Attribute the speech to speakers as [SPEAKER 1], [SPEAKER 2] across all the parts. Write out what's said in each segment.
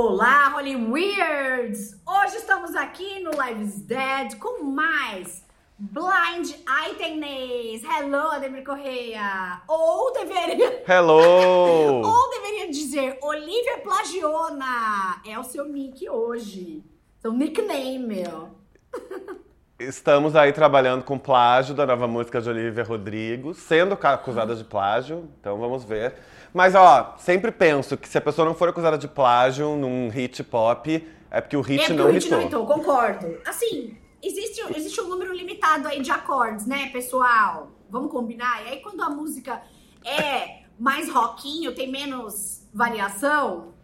[SPEAKER 1] Olá, Holy Weirds! Hoje estamos aqui no Lives Dead com mais Blind Items. Hello, Ademir Correia! Ou deveria...
[SPEAKER 2] Hello!
[SPEAKER 1] Ou deveria dizer Olivia Plagiona. É o seu nick hoje. Seu nickname, meu.
[SPEAKER 2] Estamos aí trabalhando com plágio da nova música de Olivia Rodrigo, sendo acusada de plágio, então vamos ver. Mas ó, sempre penso que se a pessoa não for acusada de plágio num hit pop, é porque o hit
[SPEAKER 1] é porque
[SPEAKER 2] não
[SPEAKER 1] o hit
[SPEAKER 2] hitou.
[SPEAKER 1] não hitou, concordo. Assim, existe, existe um número limitado aí de acordes, né, pessoal? Vamos combinar? E aí quando a música é mais rockinho, tem menos variação,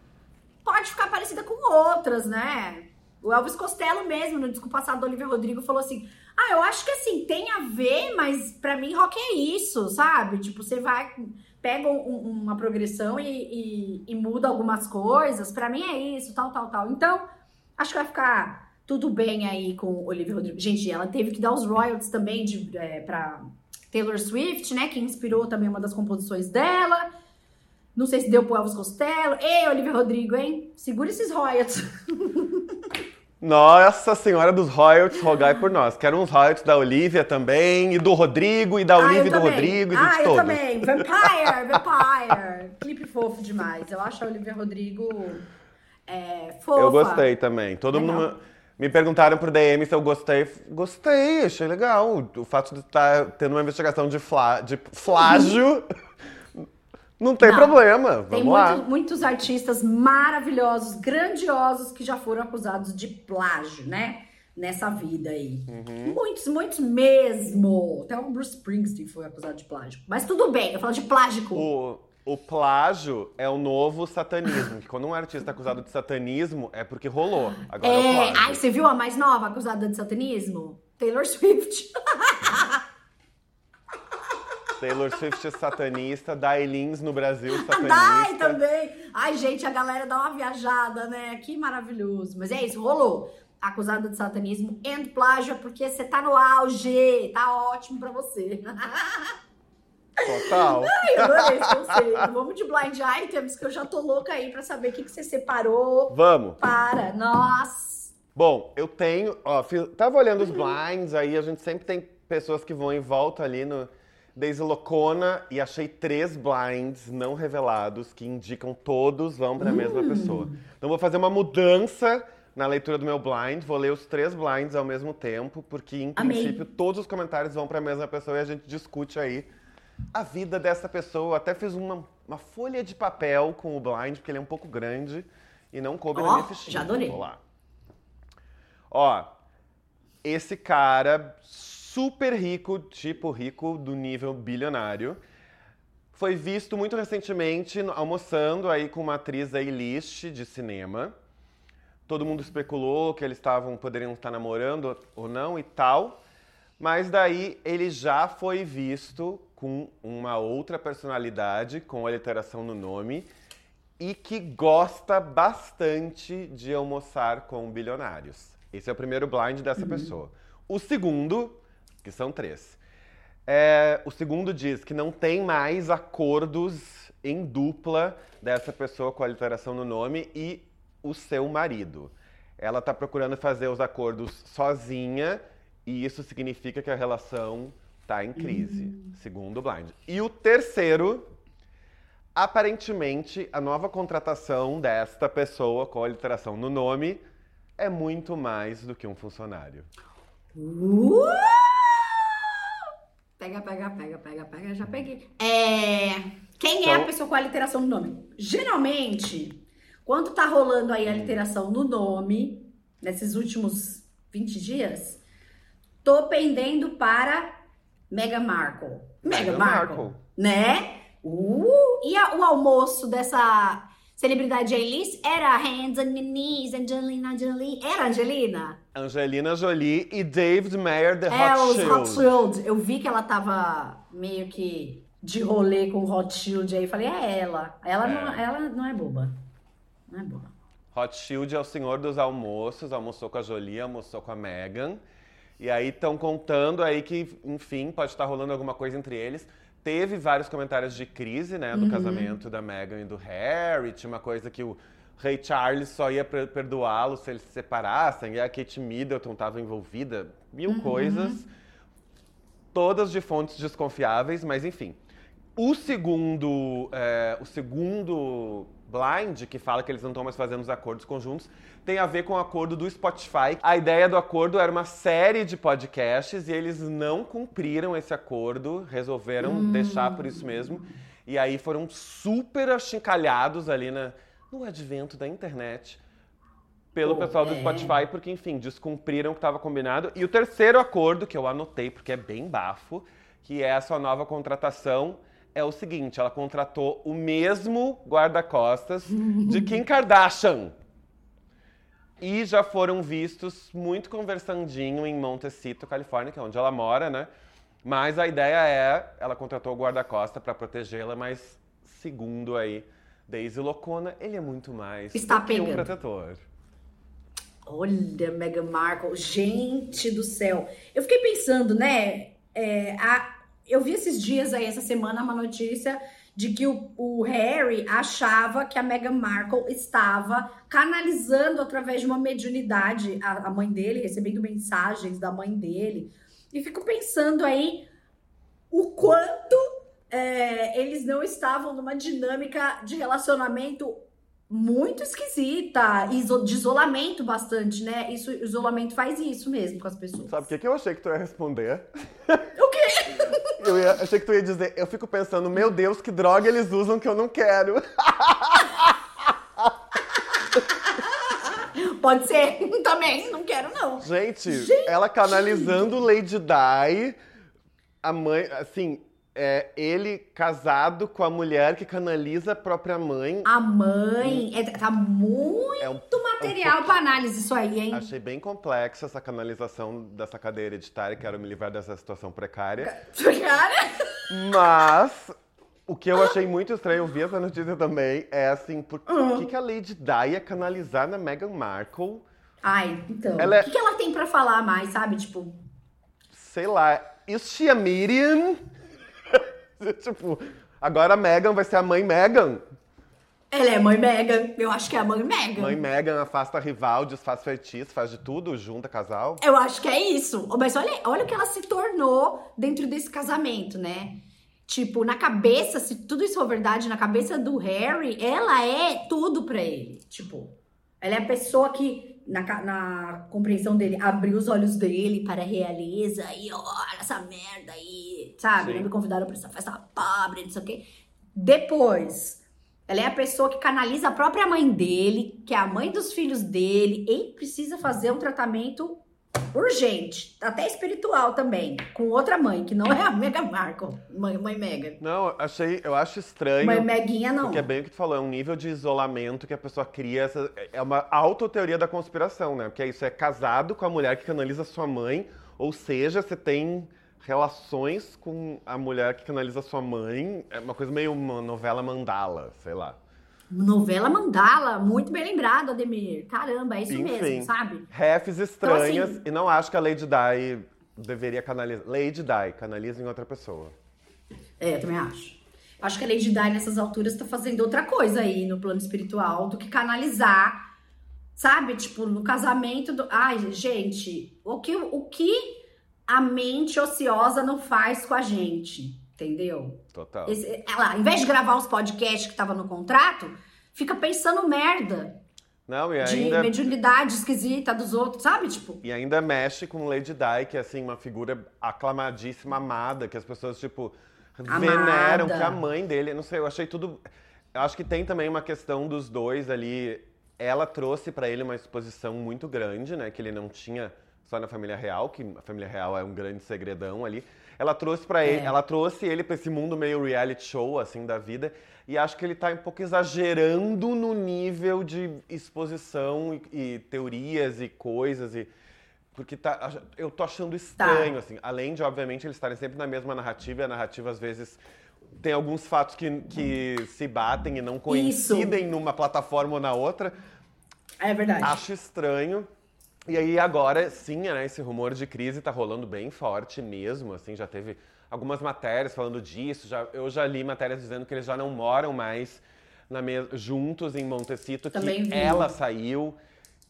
[SPEAKER 1] pode ficar parecida com outras, né? O Elvis Costello mesmo, no disco passado do Olivia Rodrigo, falou assim: Ah, eu acho que assim, tem a ver, mas pra mim rock é isso, sabe? Tipo, você vai, pega um- uma progressão e, e- e muda algumas coisas, pra mim é isso, tal, tal, tal. Então, acho que vai ficar tudo bem aí com o Olivia Rodrigo. Gente, ela teve que dar os royalties também de, é, pra Taylor Swift, né? Que inspirou também uma das composições dela. Não sei se deu pro Elvis Costello. Ei, Olivia Rodrigo, hein? Segura esses royalties.
[SPEAKER 2] Nossa Senhora dos Royalties, rogai por nós. Quero uns royalties da Olivia também, e do Rodrigo, e da
[SPEAKER 1] Ah,
[SPEAKER 2] Olivia
[SPEAKER 1] eu
[SPEAKER 2] e do
[SPEAKER 1] também.
[SPEAKER 2] Rodrigo, e
[SPEAKER 1] ah,
[SPEAKER 2] de
[SPEAKER 1] eu
[SPEAKER 2] todos.
[SPEAKER 1] também. Vampire, Vampire. Clipe fofo demais. Eu acho a Olivia Rodrigo é, fofa.
[SPEAKER 2] Eu gostei também. Todo
[SPEAKER 1] Legal.
[SPEAKER 2] mundo me perguntaram por DM se eu gostei. Gostei, achei legal. O fato de estar tendo uma investigação de, flá, de flágio não tem
[SPEAKER 1] Não.
[SPEAKER 2] problema.
[SPEAKER 1] Tem
[SPEAKER 2] Vamos lá.
[SPEAKER 1] muito- muitos artistas maravilhosos, grandiosos, que já foram acusados de plágio, né? Nessa vida aí.
[SPEAKER 2] Uhum.
[SPEAKER 1] Muitos, muitos mesmo. Até o Bruce Springsteen foi acusado de plágio. Mas tudo bem, eu falo de plágico.
[SPEAKER 2] O, o plágio é o novo satanismo. Que quando um artista é acusado de satanismo é porque rolou. Agora é,
[SPEAKER 1] É,
[SPEAKER 2] plágio.
[SPEAKER 1] ai, você viu a mais nova acusada de satanismo? Taylor Swift.
[SPEAKER 2] Taylor Swift é satanista, Dailins no Brasil satanista.
[SPEAKER 1] Dai também. Ai, gente, a galera dá uma viajada, né? Que maravilhoso. Mas é isso, rolou. Acusada de satanismo e plágio é porque você tá no auge. Tá ótimo pra você.
[SPEAKER 2] Total.
[SPEAKER 1] Ai, adorei esse conceito. Vamos de blind items, que eu já tô louca aí pra saber o que, que você separou
[SPEAKER 2] Vamos.
[SPEAKER 1] para nós.
[SPEAKER 2] Bom, eu tenho, ó, fiz- tava olhando os blinds, aí a gente sempre tem pessoas que vão em volta ali no Daisy Locona e achei três blinds não revelados que indicam todos vão para a mesma pessoa. Então vou fazer uma mudança na leitura do meu blind, vou ler os três blinds ao mesmo tempo, porque em
[SPEAKER 1] Amei.
[SPEAKER 2] princípio todos os comentários vão para a mesma pessoa e a gente discute aí a vida dessa pessoa. Eu até fiz uma, uma folha de papel com o blind, porque ele é um pouco grande e não coube na
[SPEAKER 1] Ó,
[SPEAKER 2] minha fichinha.
[SPEAKER 1] já adorei.
[SPEAKER 2] Vou lá. Ó, esse cara super rico, tipo rico do nível bilionário, foi visto muito recentemente almoçando aí com uma atriz A-list de cinema. Todo mundo especulou que eles estavam poderiam estar namorando ou não e tal. Mas daí ele já foi visto com uma outra personalidade, com a literação no nome, e que gosta bastante de almoçar com bilionários. Esse é o primeiro blind dessa pessoa. O segundo, que são três, é, o segundo diz que não tem mais acordos em dupla dessa pessoa com a literação no nome e o seu marido. Ela está procurando fazer os acordos sozinha e isso significa que a relação está em crise, segundo o Blind. E o terceiro, aparentemente, a nova contratação desta pessoa com a literação no nome é muito mais do que um funcionário.
[SPEAKER 1] Uh! Pega, pega, pega, pega, pega, já peguei. É... Quem é a
[SPEAKER 2] Então-
[SPEAKER 1] pessoa com a literação no nome? Geralmente, quando tá rolando aí a literação no nome, nesses últimos 20 dias, tô pendendo para Meghan Markle. Meghan Markle,
[SPEAKER 2] Markle.
[SPEAKER 1] né? Uh! E a- o almoço dessa celebridade A-list era Hands on Knees, Angelina Jolie. Era Angelina?
[SPEAKER 2] Angelina Jolie e David Mayer, The
[SPEAKER 1] É,
[SPEAKER 2] Hot
[SPEAKER 1] os
[SPEAKER 2] Shield.
[SPEAKER 1] Hot Shield. Eu vi que ela tava meio que de rolê com o Hot Shield aí. Falei, é ela. Ela, Não,
[SPEAKER 2] É.
[SPEAKER 1] ela não é boba. Não é boba.
[SPEAKER 2] Hot Shield é o senhor dos almoços, almoçou com a Jolie, almoçou com a Meghan. E aí estão contando aí que, enfim, pode estar rolando alguma coisa entre eles. Teve vários comentários de crise, né, do casamento da Meghan e do Harry. Tinha uma coisa que o Ray Charles só ia perdoá-lo se eles se separassem, e a Kate Middleton estava envolvida, mil uhum. coisas, todas de fontes desconfiáveis, mas enfim. O segundo, é, o segundo blind, que fala que eles não estão mais fazendo os acordos conjuntos, tem a ver com o acordo do Spotify. A ideia do acordo era uma série de podcasts e eles não cumpriram esse acordo, resolveram hum. deixar por isso mesmo. E aí foram super achincalhados ali na, no advento da internet pelo pessoal do é. Spotify, porque, enfim, descumpriram o que estava combinado. E o terceiro acordo, que eu anotei porque é bem bafo, que é a sua nova contratação, é o seguinte: ela contratou o mesmo guarda-costas de Kim Kardashian. E já foram vistos muito conversandinho em Montecito, Califórnia, que é onde ela mora, né? Mas a ideia é, ela contratou o guarda-costa para protegê-la, mas segundo aí Daisy Locona, ele é muito mais
[SPEAKER 1] Está pegando.
[SPEAKER 2] que um protetor.
[SPEAKER 1] Olha, Meghan Markle, gente do céu. Eu fiquei pensando, né? É, a, eu vi esses dias aí, essa semana, uma notícia de que o, o, Harry achava que a Meghan Markle estava canalizando através de uma mediunidade a, a mãe dele, recebendo mensagens da mãe dele, e fico pensando aí o quanto é, eles não estavam numa dinâmica de relacionamento muito esquisita, de isolamento bastante, né? Isso, isolamento faz isso mesmo com as pessoas.
[SPEAKER 2] Sabe o que, que eu achei que tu ia responder?
[SPEAKER 1] O quê?
[SPEAKER 2] Eu ia, achei que tu ia dizer, eu fico pensando, meu Deus, que droga eles usam que eu não quero.
[SPEAKER 1] Pode ser também, não quero não.
[SPEAKER 2] Gente, Gente. ela canalizando Lady Di, a mãe, assim, é ele casado com a mulher que canaliza a própria mãe.
[SPEAKER 1] A mãe, é, tá muito é um, material é um para análise isso aí, hein?
[SPEAKER 2] Achei bem complexa essa canalização dessa cadeia hereditária, quero me livrar dessa situação precária.
[SPEAKER 1] Precária?
[SPEAKER 2] Mas o que eu achei muito estranho, eu vi essa notícia também, é assim, por uhum. que, que a Lady Di ia canalizar na Meghan Markle?
[SPEAKER 1] Ai, então, é... o que, que ela tem para falar mais, sabe? Tipo...
[SPEAKER 2] Sei lá, is she a medium? tipo, agora a Meghan vai ser a mãe Meghan.
[SPEAKER 1] Ela é mãe Megan. Eu acho que é a mãe Megan.
[SPEAKER 2] Mãe Megan afasta rival, desfaz feitiço, faz de tudo, junta casal.
[SPEAKER 1] Eu acho que é isso. Mas olha, olha o que ela se tornou dentro desse casamento, né? Tipo, na cabeça, se tudo isso for verdade, na cabeça do Harry, ela é tudo para ele. Tipo, ela é a pessoa que, na, na compreensão dele, abriu os olhos dele para a realeza e olha essa merda aí, sabe? Não me convidaram pra essa festa pobre, não sei o quê. Depois ela é a pessoa que canaliza a própria mãe dele, que é a mãe dos filhos dele. Ele precisa fazer um tratamento urgente, até espiritual também, com outra mãe, que não é a Mega Marco, mãe, mãe Mega.
[SPEAKER 2] Não, achei, eu acho estranho.
[SPEAKER 1] Mãe Meguinha não.
[SPEAKER 2] Porque é bem o que tu falou, é um nível de isolamento que a pessoa cria, essa, é uma autoteoria da conspiração, né? Porque é isso, é casado com a mulher que canaliza sua mãe, ou seja, você tem relações com a mulher que canaliza sua mãe. É uma coisa meio uma novela mandala, sei lá.
[SPEAKER 1] Novela mandala, muito bem lembrado, Ademir. Caramba, é isso Enfim, mesmo, sabe?
[SPEAKER 2] Refs estranhas então, assim, e não acho que a Lady Di deveria canalizar. Lady Di, canaliza em outra pessoa.
[SPEAKER 1] É, eu também acho. Acho que a Lady Di nessas alturas tá fazendo outra coisa aí no plano espiritual do que canalizar, sabe? Tipo, no casamento do. Ai, gente, o que, o que a mente ociosa não faz com a gente, entendeu?
[SPEAKER 2] Total.
[SPEAKER 1] Esse, ela, em vez de gravar os podcasts que tava no contrato, fica pensando merda.
[SPEAKER 2] Não, e ainda...
[SPEAKER 1] De mediunidade esquisita dos outros, sabe? Tipo...
[SPEAKER 2] E ainda mexe com Lady Di, que é, assim, uma figura aclamadíssima, amada, que as pessoas, tipo, amada. veneram, que a mãe dele... Não sei, eu achei tudo... Eu acho que tem também uma questão dos dois ali. Ela trouxe para ele uma exposição muito grande, né? Que ele não tinha só na família real, que a família real é um grande segredão ali. Ela trouxe para ele, é. ela trouxe ele para esse mundo meio reality show assim da vida, e acho que ele tá um pouco exagerando no nível de exposição e, e teorias e coisas e porque tá, eu tô achando estranho tá. assim, além de obviamente eles estarem sempre na mesma narrativa, e a narrativa às vezes tem alguns fatos que, que se batem e não coincidem Isso. numa plataforma ou na outra.
[SPEAKER 1] É verdade.
[SPEAKER 2] Acho estranho. E aí agora, sim, né, esse rumor de crise tá rolando bem forte mesmo, assim, já teve algumas matérias falando disso, já, eu já li matérias dizendo que eles já não moram mais na me- juntos em Montecito, que
[SPEAKER 1] Também vi.
[SPEAKER 2] ela saiu.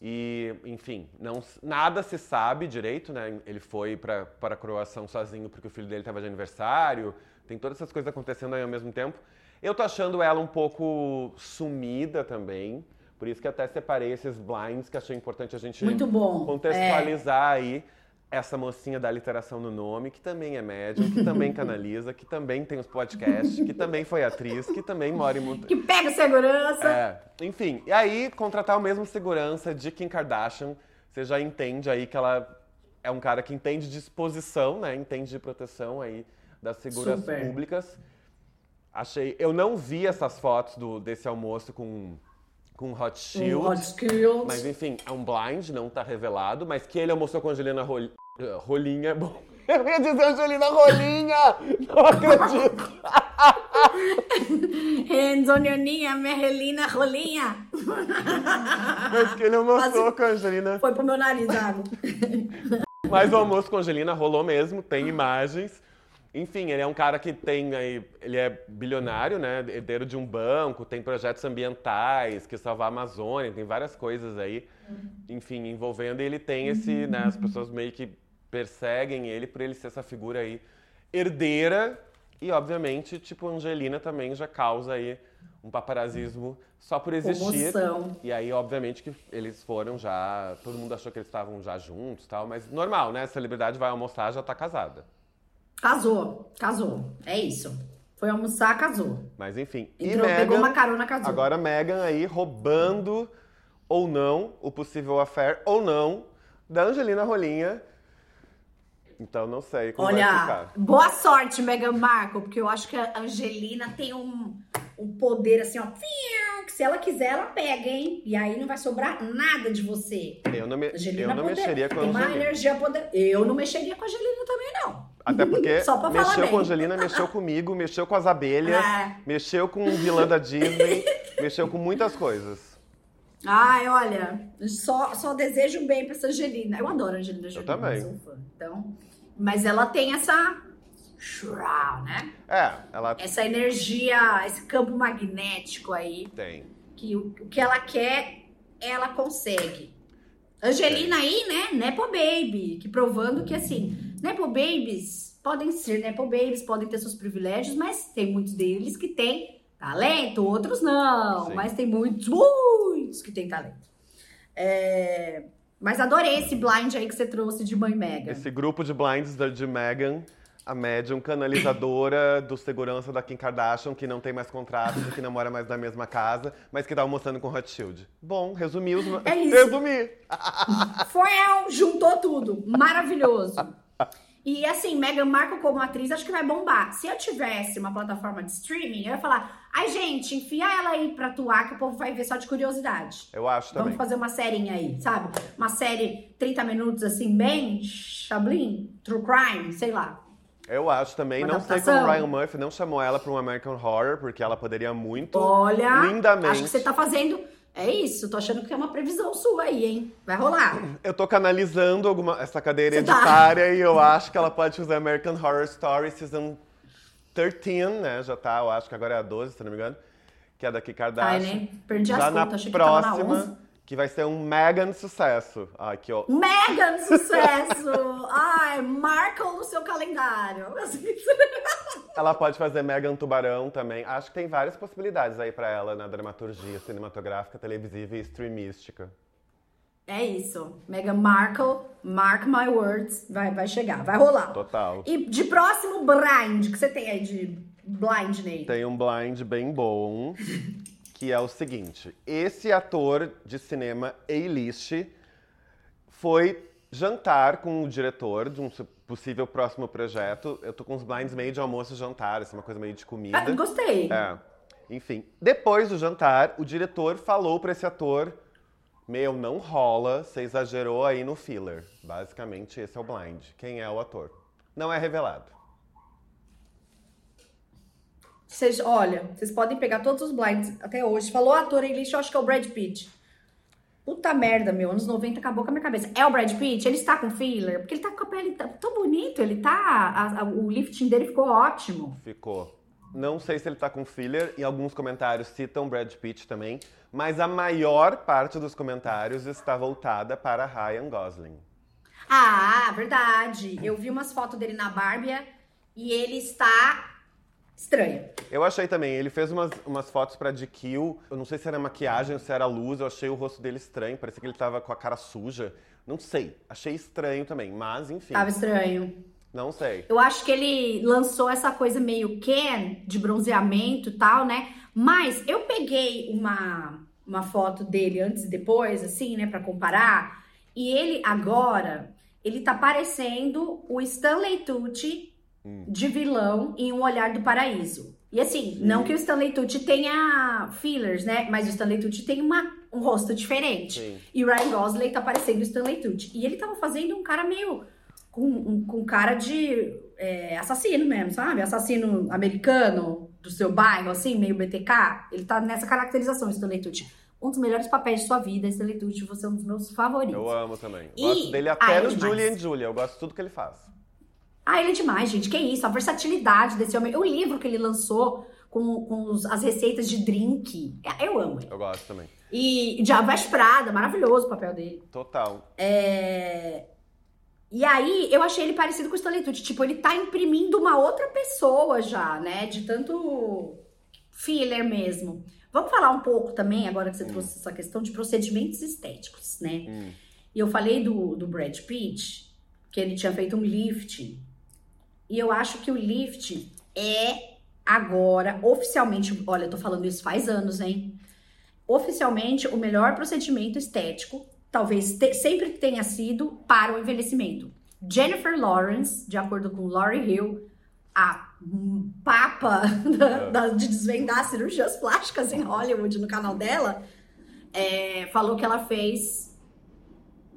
[SPEAKER 2] E, enfim, não, nada se sabe direito, né? Ele foi para a Croação sozinho porque o filho dele estava de aniversário. Tem todas essas coisas acontecendo aí ao mesmo tempo. Eu tô achando ela um pouco sumida também. Por isso que até separei esses blinds que achei importante a gente contextualizar aí essa mocinha da literação no nome, que também é médium, que também canaliza, que também tem os podcasts, que também foi atriz, que também mora em Monte...
[SPEAKER 1] Que pega segurança.
[SPEAKER 2] É, enfim, e aí contratar o mesmo segurança de Kim Kardashian, você já entende aí que ela é um cara que entende de exposição, né? Entende de proteção aí das seguras
[SPEAKER 1] Super.
[SPEAKER 2] públicas. Achei, eu não vi essas fotos do, desse almoço com com Hot Shield.
[SPEAKER 1] Um hot skills.
[SPEAKER 2] Mas enfim, é um blind, não tá revelado, mas que ele almoçou com a Angelina Rol... eh, Rolinha é bom. Eu ia dizer Angelina Rolinha! Não acredito!
[SPEAKER 1] Renzonioninha, merrelina, rolinha.
[SPEAKER 2] Mas que ele almoçou com a Angelina.
[SPEAKER 1] Foi pro meu nariz, água.
[SPEAKER 2] Mas o almoço com a Angelina rolou mesmo, tem imagens. Enfim, ele é um cara que tem aí, ele é bilionário, né? Herdeiro de um banco, tem projetos ambientais, que salvar a Amazônia, tem várias coisas aí, enfim, envolvendo. E ele tem esse, né? As pessoas meio que perseguem ele por ele ser essa figura aí herdeira. E, obviamente, tipo, Angelina também já causa aí um paparazismo só por existir.
[SPEAKER 1] Comoção.
[SPEAKER 2] E aí, obviamente, que eles foram já. Todo mundo achou que eles estavam já juntos tal, mas normal, né? A celebridade vai almoçar já tá casada.
[SPEAKER 1] Casou, casou. É isso. Foi almoçar, casou.
[SPEAKER 2] Mas enfim.
[SPEAKER 1] Entrou,
[SPEAKER 2] e
[SPEAKER 1] pegou
[SPEAKER 2] Meghan,
[SPEAKER 1] uma carona, casou.
[SPEAKER 2] Agora Megan aí roubando ou não o possível affair ou não da Angelina Rolinha. Então não sei como vai
[SPEAKER 1] Olha,
[SPEAKER 2] ficar.
[SPEAKER 1] boa sorte, Meghan Markle, porque eu acho que a Angelina tem um, um poder assim, ó, que se ela quiser, ela pega, hein? E aí não vai sobrar nada de você.
[SPEAKER 2] Eu não, me,
[SPEAKER 1] Angelina
[SPEAKER 2] eu não
[SPEAKER 1] poder-
[SPEAKER 2] mexeria com a
[SPEAKER 1] tem uma
[SPEAKER 2] Angelina.
[SPEAKER 1] energia poder. Eu não mexeria com a Angelina também, não.
[SPEAKER 2] Até porque
[SPEAKER 1] Só pra falar
[SPEAKER 2] mexeu
[SPEAKER 1] bem.
[SPEAKER 2] com a Angelina, mexeu comigo, mexeu com as abelhas,
[SPEAKER 1] É.
[SPEAKER 2] mexeu com o vilã da Disney, mexeu com muitas coisas.
[SPEAKER 1] Ai, olha, só, só desejo bem pra essa Angelina. Eu adoro a Angelina Jolie.
[SPEAKER 2] também.
[SPEAKER 1] Sou fã. Então, mas ela tem essa. Né?
[SPEAKER 2] É, ela
[SPEAKER 1] Essa energia, esse campo magnético aí.
[SPEAKER 2] tem.
[SPEAKER 1] que o, o que ela quer, ela consegue. Angelina aí, né? Nepo Baby, que provando que assim, Nepo Babies podem ser Nepo Babies, podem ter seus privilégios, mas tem muitos deles que têm talento, outros não,
[SPEAKER 2] Sim.
[SPEAKER 1] mas tem muitos, muitos que têm talento. É, Mas adorei esse blind aí que você trouxe de Mãe Mega.
[SPEAKER 2] Esse grupo de blinds da- de Megan, a médium canalizadora do segurança da Kim Kardashian, que não tem mais contrato, que não mora mais na mesma casa, mas que tá almoçando com Hot Shield. Bom, resumi os...
[SPEAKER 1] É isso.
[SPEAKER 2] Resumi!
[SPEAKER 1] Foi, juntou tudo. Maravilhoso. E assim, Meghan Markle como atriz, acho que vai bombar. Se eu tivesse uma plataforma de streaming, eu ia falar: ai, gente, enfia ela aí pra atuar, que o povo vai ver só de curiosidade.
[SPEAKER 2] Eu acho também.
[SPEAKER 1] Vamos fazer uma serinha aí, sabe? Uma série 30 minutos assim, bem chablin, true crime, sei lá.
[SPEAKER 2] Eu acho também.
[SPEAKER 1] Uma
[SPEAKER 2] não sei
[SPEAKER 1] adaptação.
[SPEAKER 2] como o Ryan Murphy não chamou ela pra um American Horror, porque ela poderia muito
[SPEAKER 1] Olha,
[SPEAKER 2] lindamente.
[SPEAKER 1] acho que você tá fazendo. É isso, tô achando que é uma previsão sua aí, hein? Vai rolar.
[SPEAKER 2] Eu tô canalizando alguma, essa cadeira
[SPEAKER 1] Você tá.
[SPEAKER 2] editária e eu acho que ela pode fazer American Horror Story Season 13, né? Já tá, eu acho que agora é a 12, se não me engano. Que é da Kim
[SPEAKER 1] Ai,
[SPEAKER 2] Kardashian.
[SPEAKER 1] né? Perdi as
[SPEAKER 2] Já
[SPEAKER 1] contas,
[SPEAKER 2] na
[SPEAKER 1] achei que tava na 11.
[SPEAKER 2] Que vai ser um mega sucesso. Ai, que ó.
[SPEAKER 1] Mega sucesso! Ai, marca no seu calendário.
[SPEAKER 2] Ela pode fazer Megan Tubarão também. Acho que tem várias possibilidades aí pra ela na dramaturgia cinematográfica, televisiva e streamística.
[SPEAKER 1] É isso. Meghan Markle, mark my words, vai, vai chegar, vai rolar.
[SPEAKER 2] Total.
[SPEAKER 1] E de próximo blind, que você tem aí de blind, Ney?
[SPEAKER 2] Tem um blind bem bom, que é o seguinte: esse ator de cinema A-list foi jantar com o diretor de um possível próximo projeto. Eu tô com uns blinds meio de almoço e jantar, assim, uma coisa meio de comida.
[SPEAKER 1] Ah, gostei.
[SPEAKER 2] É. Enfim, depois do jantar, o diretor falou pra esse ator: Meu, não rola, você exagerou aí no filler. Basicamente, esse é o blind. Quem é o ator? Não é revelado.
[SPEAKER 1] Vocês, olha, vocês podem pegar todos os blinds até hoje. Falou ator English, eu acho que é o Brad Pitt. Puta merda, meu. Anos 90 acabou com a minha cabeça. É o Brad Pitt? Ele está com filler? Porque ele tá com a pele tá- tão bonito. Ele tá. a- a- o lifting dele ficou ótimo.
[SPEAKER 2] Ficou. Não sei se ele tá com filler. Em alguns comentários citam Brad Pitt também. Mas a maior parte dos comentários está voltada para Ryan Gosling.
[SPEAKER 1] Ah, verdade. Eu vi umas fotos dele na Barbie e ele está estranho.
[SPEAKER 2] Eu achei também. Ele fez umas, umas fotos pra GQ. Eu não sei se era maquiagem ou se era luz. Eu achei o rosto dele estranho. Parecia que ele tava com a cara suja. Não sei. Achei estranho também. Mas, enfim.
[SPEAKER 1] Tava estranho.
[SPEAKER 2] Não sei.
[SPEAKER 1] Eu acho que ele lançou essa coisa meio Ken, de bronzeamento e tal, né? Mas eu peguei uma, uma foto dele antes e depois, assim, né, pra comparar. E ele agora, ele tá parecendo o Stanley Tucci de vilão em Um Olhar do Paraíso. E assim, não que o Stanley Tucci tenha fillers, né? Mas o Stanley Tucci tem uma, um rosto diferente.
[SPEAKER 2] Sim.
[SPEAKER 1] E o Ryan Gosling tá parecendo o Stanley Tucci. E ele tava fazendo um cara meio... Com, um, com cara de é, assassino mesmo, sabe? Assassino americano do seu bairro, assim, meio BTK. Ele tá nessa caracterização, Stanley Tucci. Um dos melhores papéis de sua vida, Stanley Tucci. Você é um dos meus favoritos.
[SPEAKER 2] Eu amo também.
[SPEAKER 1] E-
[SPEAKER 2] Gosto dele
[SPEAKER 1] Ah,
[SPEAKER 2] até
[SPEAKER 1] ele é
[SPEAKER 2] no
[SPEAKER 1] demais.
[SPEAKER 2] Julie and Julia. Eu gosto de tudo que ele faz.
[SPEAKER 1] Ah, ele é demais, gente. Que isso, a versatilidade desse homem. O livro que ele lançou com, com os- as receitas de drink. Eu amo ele.
[SPEAKER 2] Eu gosto também.
[SPEAKER 1] E Diabo Veste Prada, maravilhoso o papel dele.
[SPEAKER 2] Total.
[SPEAKER 1] É... E aí, eu achei ele parecido com o Stanley Tucci. Tipo, ele tá imprimindo uma outra pessoa já, né? De tanto filler mesmo. Vamos falar um pouco também, agora que você trouxe essa questão de procedimentos estéticos, né?
[SPEAKER 2] Hum.
[SPEAKER 1] E eu falei do, do Brad Pitt, que ele tinha feito um lift. E eu acho que o lift é agora, oficialmente, olha, eu tô falando isso faz anos, hein? Oficialmente, o melhor procedimento estético, talvez te- sempre tenha sido para o envelhecimento. Jennifer Lawrence, de acordo com Laurie Hill, a papa da- da- de desvendar cirurgias plásticas em Hollywood no canal dela, é, falou que ela fez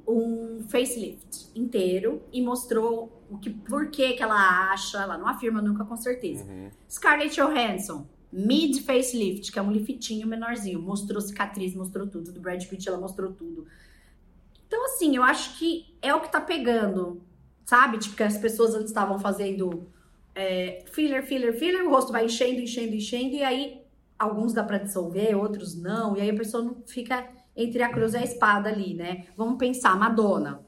[SPEAKER 1] um facelift inteiro e mostrou o que, por que que ela acha, ela não afirma nunca com certeza.
[SPEAKER 2] Uhum.
[SPEAKER 1] Scarlett Johansson, mid facelift, que é um liftinho menorzinho, mostrou cicatriz, mostrou tudo. Do Brad Pitt ela mostrou tudo. Então assim, eu acho que é o que tá pegando, sabe? Tipo que as pessoas antes estavam fazendo é, filler, filler, filler, o rosto vai enchendo, enchendo, enchendo e aí alguns dá pra dissolver, outros não, e aí a pessoa não fica entre a cruz e a espada ali, né? Vamos pensar, Madonna.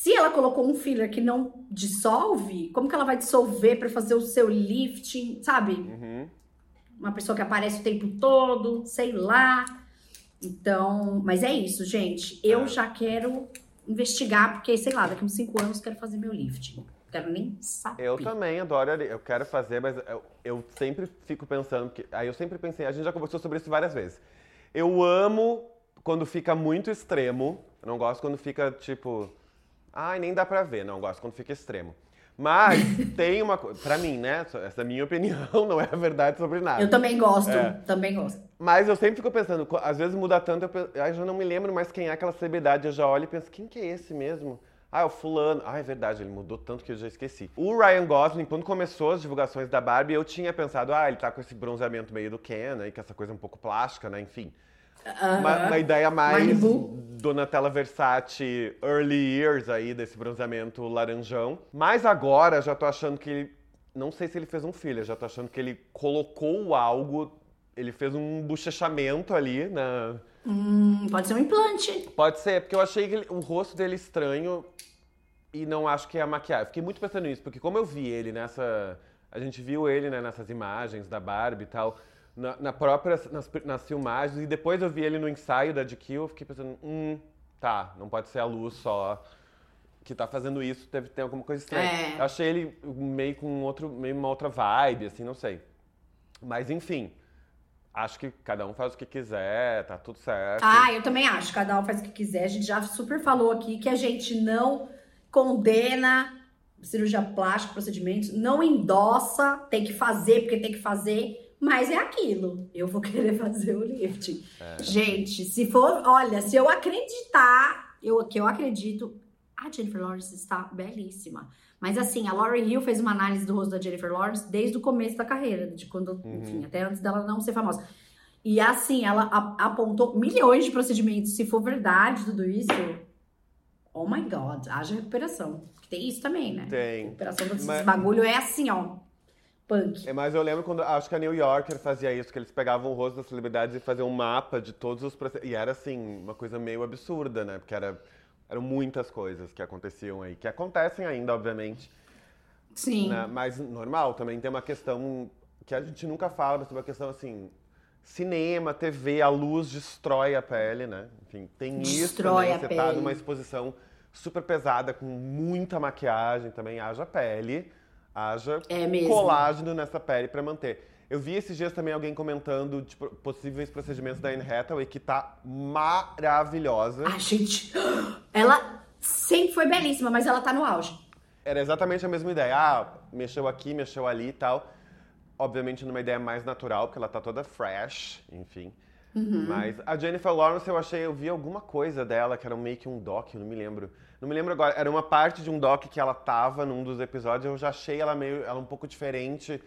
[SPEAKER 1] Se ela colocou um filler que não dissolve, como que ela vai dissolver pra fazer o seu lifting, sabe?
[SPEAKER 2] Uhum.
[SPEAKER 1] Uma pessoa que aparece o tempo todo, sei lá. Então, mas é isso, gente. Eu
[SPEAKER 2] É.
[SPEAKER 1] já quero investigar, porque, sei lá, daqui uns cinco anos eu quero fazer meu lifting. Quero nem saber.
[SPEAKER 2] Eu também adoro, eu quero fazer, mas eu, eu sempre fico pensando, que, aí eu sempre pensei, a gente já conversou sobre isso várias vezes. Eu amo quando fica muito extremo, eu não gosto quando fica tipo, ai, nem dá pra ver, não gosto quando fica extremo. Mas tem uma coisa, pra mim, né, essa é a minha opinião, não é a verdade sobre nada.
[SPEAKER 1] Eu também gosto,
[SPEAKER 2] É.
[SPEAKER 1] também gosto.
[SPEAKER 2] Mas eu sempre fico pensando, às vezes muda tanto, eu, pe- aí eu já não me lembro mais quem é aquela celebridade. Eu já olho e penso, quem que é esse mesmo? Ah, é o fulano. Ah, é verdade, ele mudou tanto que eu já esqueci. O Ryan Gosling, quando começou as divulgações da Barbie, eu tinha pensado, ah, ele tá com esse bronzeamento meio do Ken, né? Que essa coisa um pouco plástica, né? Enfim. Uma, uma ideia mais
[SPEAKER 1] Malibu.
[SPEAKER 2] Donatella Versace early years aí, desse bronzeamento laranjão. Mas agora já tô achando que ele. Não sei se ele fez um filho, já tô achando que ele colocou algo. Ele fez um bochechamento ali na.
[SPEAKER 1] Hum, pode ser um implante.
[SPEAKER 2] Pode ser, porque eu achei que ele- o rosto dele estranho e não acho que é a maquiagem. Fiquei muito pensando nisso, porque como eu vi ele nessa. A gente viu ele né, nessas imagens da Barbie e tal, na, na própria, nas, nas filmagens, e depois eu vi ele no ensaio da GQ, eu fiquei pensando, hum, tá, não pode ser a luz só que tá fazendo isso, deve ter alguma coisa estranha.
[SPEAKER 1] É.
[SPEAKER 2] Eu achei ele meio com outro, meio uma outra vibe, assim, não sei. Mas enfim, acho que cada um faz o que quiser, tá tudo certo.
[SPEAKER 1] Ah, eu também acho. Cada um faz o que quiser. A gente já super falou aqui que a gente não condena cirurgia plástica, procedimentos, não endossa, tem que fazer porque tem que fazer, mas é aquilo. Eu vou querer fazer o lifting.
[SPEAKER 2] É.
[SPEAKER 1] Gente, se for, olha, se eu acreditar, eu que eu acredito, a Jennifer Lawrence está belíssima. Mas assim, a Lauren Hill fez uma análise do rosto da Jennifer Lawrence desde o começo da carreira, de quando, enfim, até antes dela não ser famosa. E assim, ela a- apontou milhões de procedimentos. Se for verdade tudo isso, oh my god, haja recuperação. Que tem isso também, né?
[SPEAKER 2] Tem.
[SPEAKER 1] Recuperação desses
[SPEAKER 2] Mas-
[SPEAKER 1] bagulho é assim, ó. Punk.
[SPEAKER 2] É, mas eu lembro quando, acho que a New Yorker fazia isso, que eles pegavam o rosto das celebridades e faziam um mapa de todos os processos. E era, assim, uma coisa meio absurda, né? Porque era, eram muitas coisas que aconteciam aí, que acontecem ainda, obviamente.
[SPEAKER 1] Sim.
[SPEAKER 2] né? Mas normal, também tem uma questão que a gente nunca fala, mas tem uma questão assim. Cinema, TV, a luz destrói a pele, né? Enfim, tem isso
[SPEAKER 1] Destrói
[SPEAKER 2] também.
[SPEAKER 1] a
[SPEAKER 2] Você tá
[SPEAKER 1] pele.
[SPEAKER 2] numa exposição super pesada, com muita maquiagem também, haja pele, haja
[SPEAKER 1] É
[SPEAKER 2] colágeno nessa pele pra manter. Eu vi esses dias também alguém comentando de possíveis procedimentos da Anne Hathaway, que tá maravilhosa.
[SPEAKER 1] Ah, gente, ela sempre foi belíssima, mas ela tá no auge.
[SPEAKER 2] Era exatamente a mesma ideia. Ah, mexeu aqui, mexeu ali e tal. Obviamente numa ideia mais natural, porque ela tá toda fresh, enfim.
[SPEAKER 1] Uhum.
[SPEAKER 2] Mas a Jennifer Lawrence, eu achei, eu vi alguma coisa dela, que era meio que um doc, eu não me lembro. Não me lembro agora. Era uma parte de um doc que ela tava num dos episódios, eu já achei ela meio, ela um pouco diferente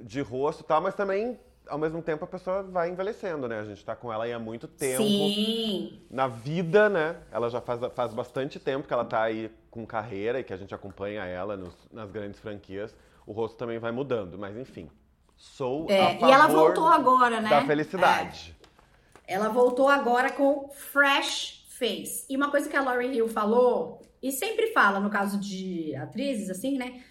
[SPEAKER 2] de rosto e tal, mas também, ao mesmo tempo, a pessoa vai envelhecendo, né? A gente tá com ela aí há muito tempo
[SPEAKER 1] Sim.
[SPEAKER 2] na vida, né? Ela já faz, faz bastante tempo que ela tá aí com carreira e que a gente acompanha ela nos- nas grandes franquias. O rosto também vai mudando, mas enfim. Sou
[SPEAKER 1] É,
[SPEAKER 2] a
[SPEAKER 1] e
[SPEAKER 2] favor
[SPEAKER 1] ela voltou agora, né?
[SPEAKER 2] da felicidade.
[SPEAKER 1] Ela voltou agora com fresh face. E uma coisa que a Lauren Hill falou, e sempre fala no caso de atrizes, assim, né?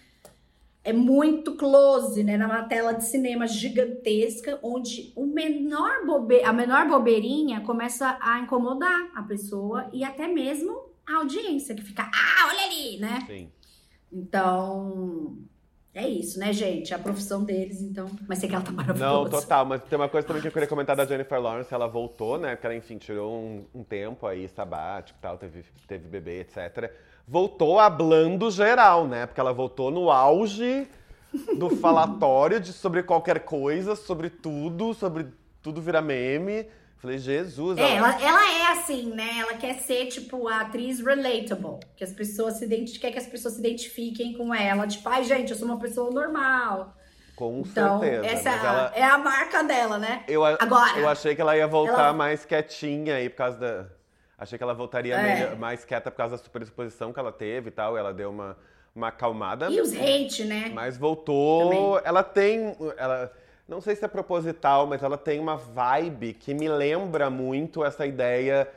[SPEAKER 1] É muito close, né? Numa tela de cinema gigantesca, onde o menor bobe... a menor bobeirinha começa a incomodar a pessoa e até mesmo a audiência, que fica, ah, olha ali, né?
[SPEAKER 2] Sim.
[SPEAKER 1] Então, é isso, né, gente? A profissão deles, então. Mas sei que ela tá maravilhosa.
[SPEAKER 2] Não, total. Mas tem uma coisa também que eu queria comentar da Jennifer Lawrence. Ela voltou, né? Porque ela, enfim, tirou um, um tempo aí sabático e tal, teve, teve bebê, etc. Voltou hablando geral, né? Porque ela voltou no auge do falatório de, sobre qualquer coisa, sobre tudo, sobre tudo vira meme. Falei, Jesus,
[SPEAKER 1] É, ela, ela é assim, né? Ela quer ser, tipo, a atriz relatable. Que as pessoas se identi- quer que as pessoas se identifiquem com ela. Tipo, ai, gente, eu sou uma pessoa normal.
[SPEAKER 2] com
[SPEAKER 1] Então,
[SPEAKER 2] certeza.
[SPEAKER 1] essa
[SPEAKER 2] ela-
[SPEAKER 1] é a marca dela, né?
[SPEAKER 2] Eu,
[SPEAKER 1] Agora,
[SPEAKER 2] eu achei que ela ia voltar
[SPEAKER 1] ela-
[SPEAKER 2] mais quietinha aí por causa da. Achei que ela voltaria
[SPEAKER 1] É.
[SPEAKER 2] mais quieta por causa da superexposição que ela teve e tal. Ela deu uma, uma acalmada.
[SPEAKER 1] E os hate, né?
[SPEAKER 2] Mas voltou.
[SPEAKER 1] Também.
[SPEAKER 2] Ela tem. Ela, não sei se é proposital, mas ela tem uma vibe que me lembra muito essa ideia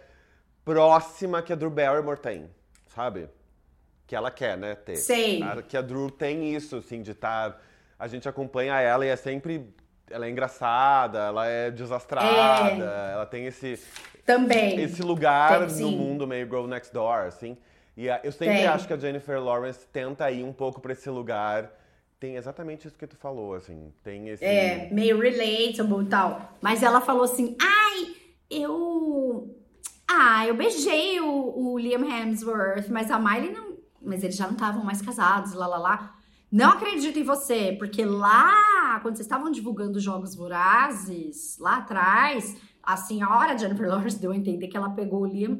[SPEAKER 2] próxima que a Drew Barrymore tem, sabe? Que ela quer, né? Ter.
[SPEAKER 1] Sei.
[SPEAKER 2] A- que a Drew tem isso, assim, de estar. a gente acompanha ela e é sempre. Ela é engraçada, ela é desastrada, ela tem esse,
[SPEAKER 1] Também.
[SPEAKER 2] esse lugar
[SPEAKER 1] Tem,
[SPEAKER 2] no
[SPEAKER 1] sim.
[SPEAKER 2] mundo meio Girl Next Door, assim. E a- eu sempre
[SPEAKER 1] Tem.
[SPEAKER 2] acho que a Jennifer Lawrence tenta ir um pouco pra esse lugar. Tem exatamente isso que tu falou, assim. Tem esse.
[SPEAKER 1] É, meio relatable e tal. Mas ela falou assim: ai, eu. Ah, eu beijei o, o Liam Hemsworth, mas a Miley não. Mas eles já não estavam mais casados, lá lá lá. Não acredito em você, porque lá, quando vocês estavam divulgando Jogos Vorazes, lá atrás, a senhora Jennifer Lawrence deu a entender que ela pegou o Liam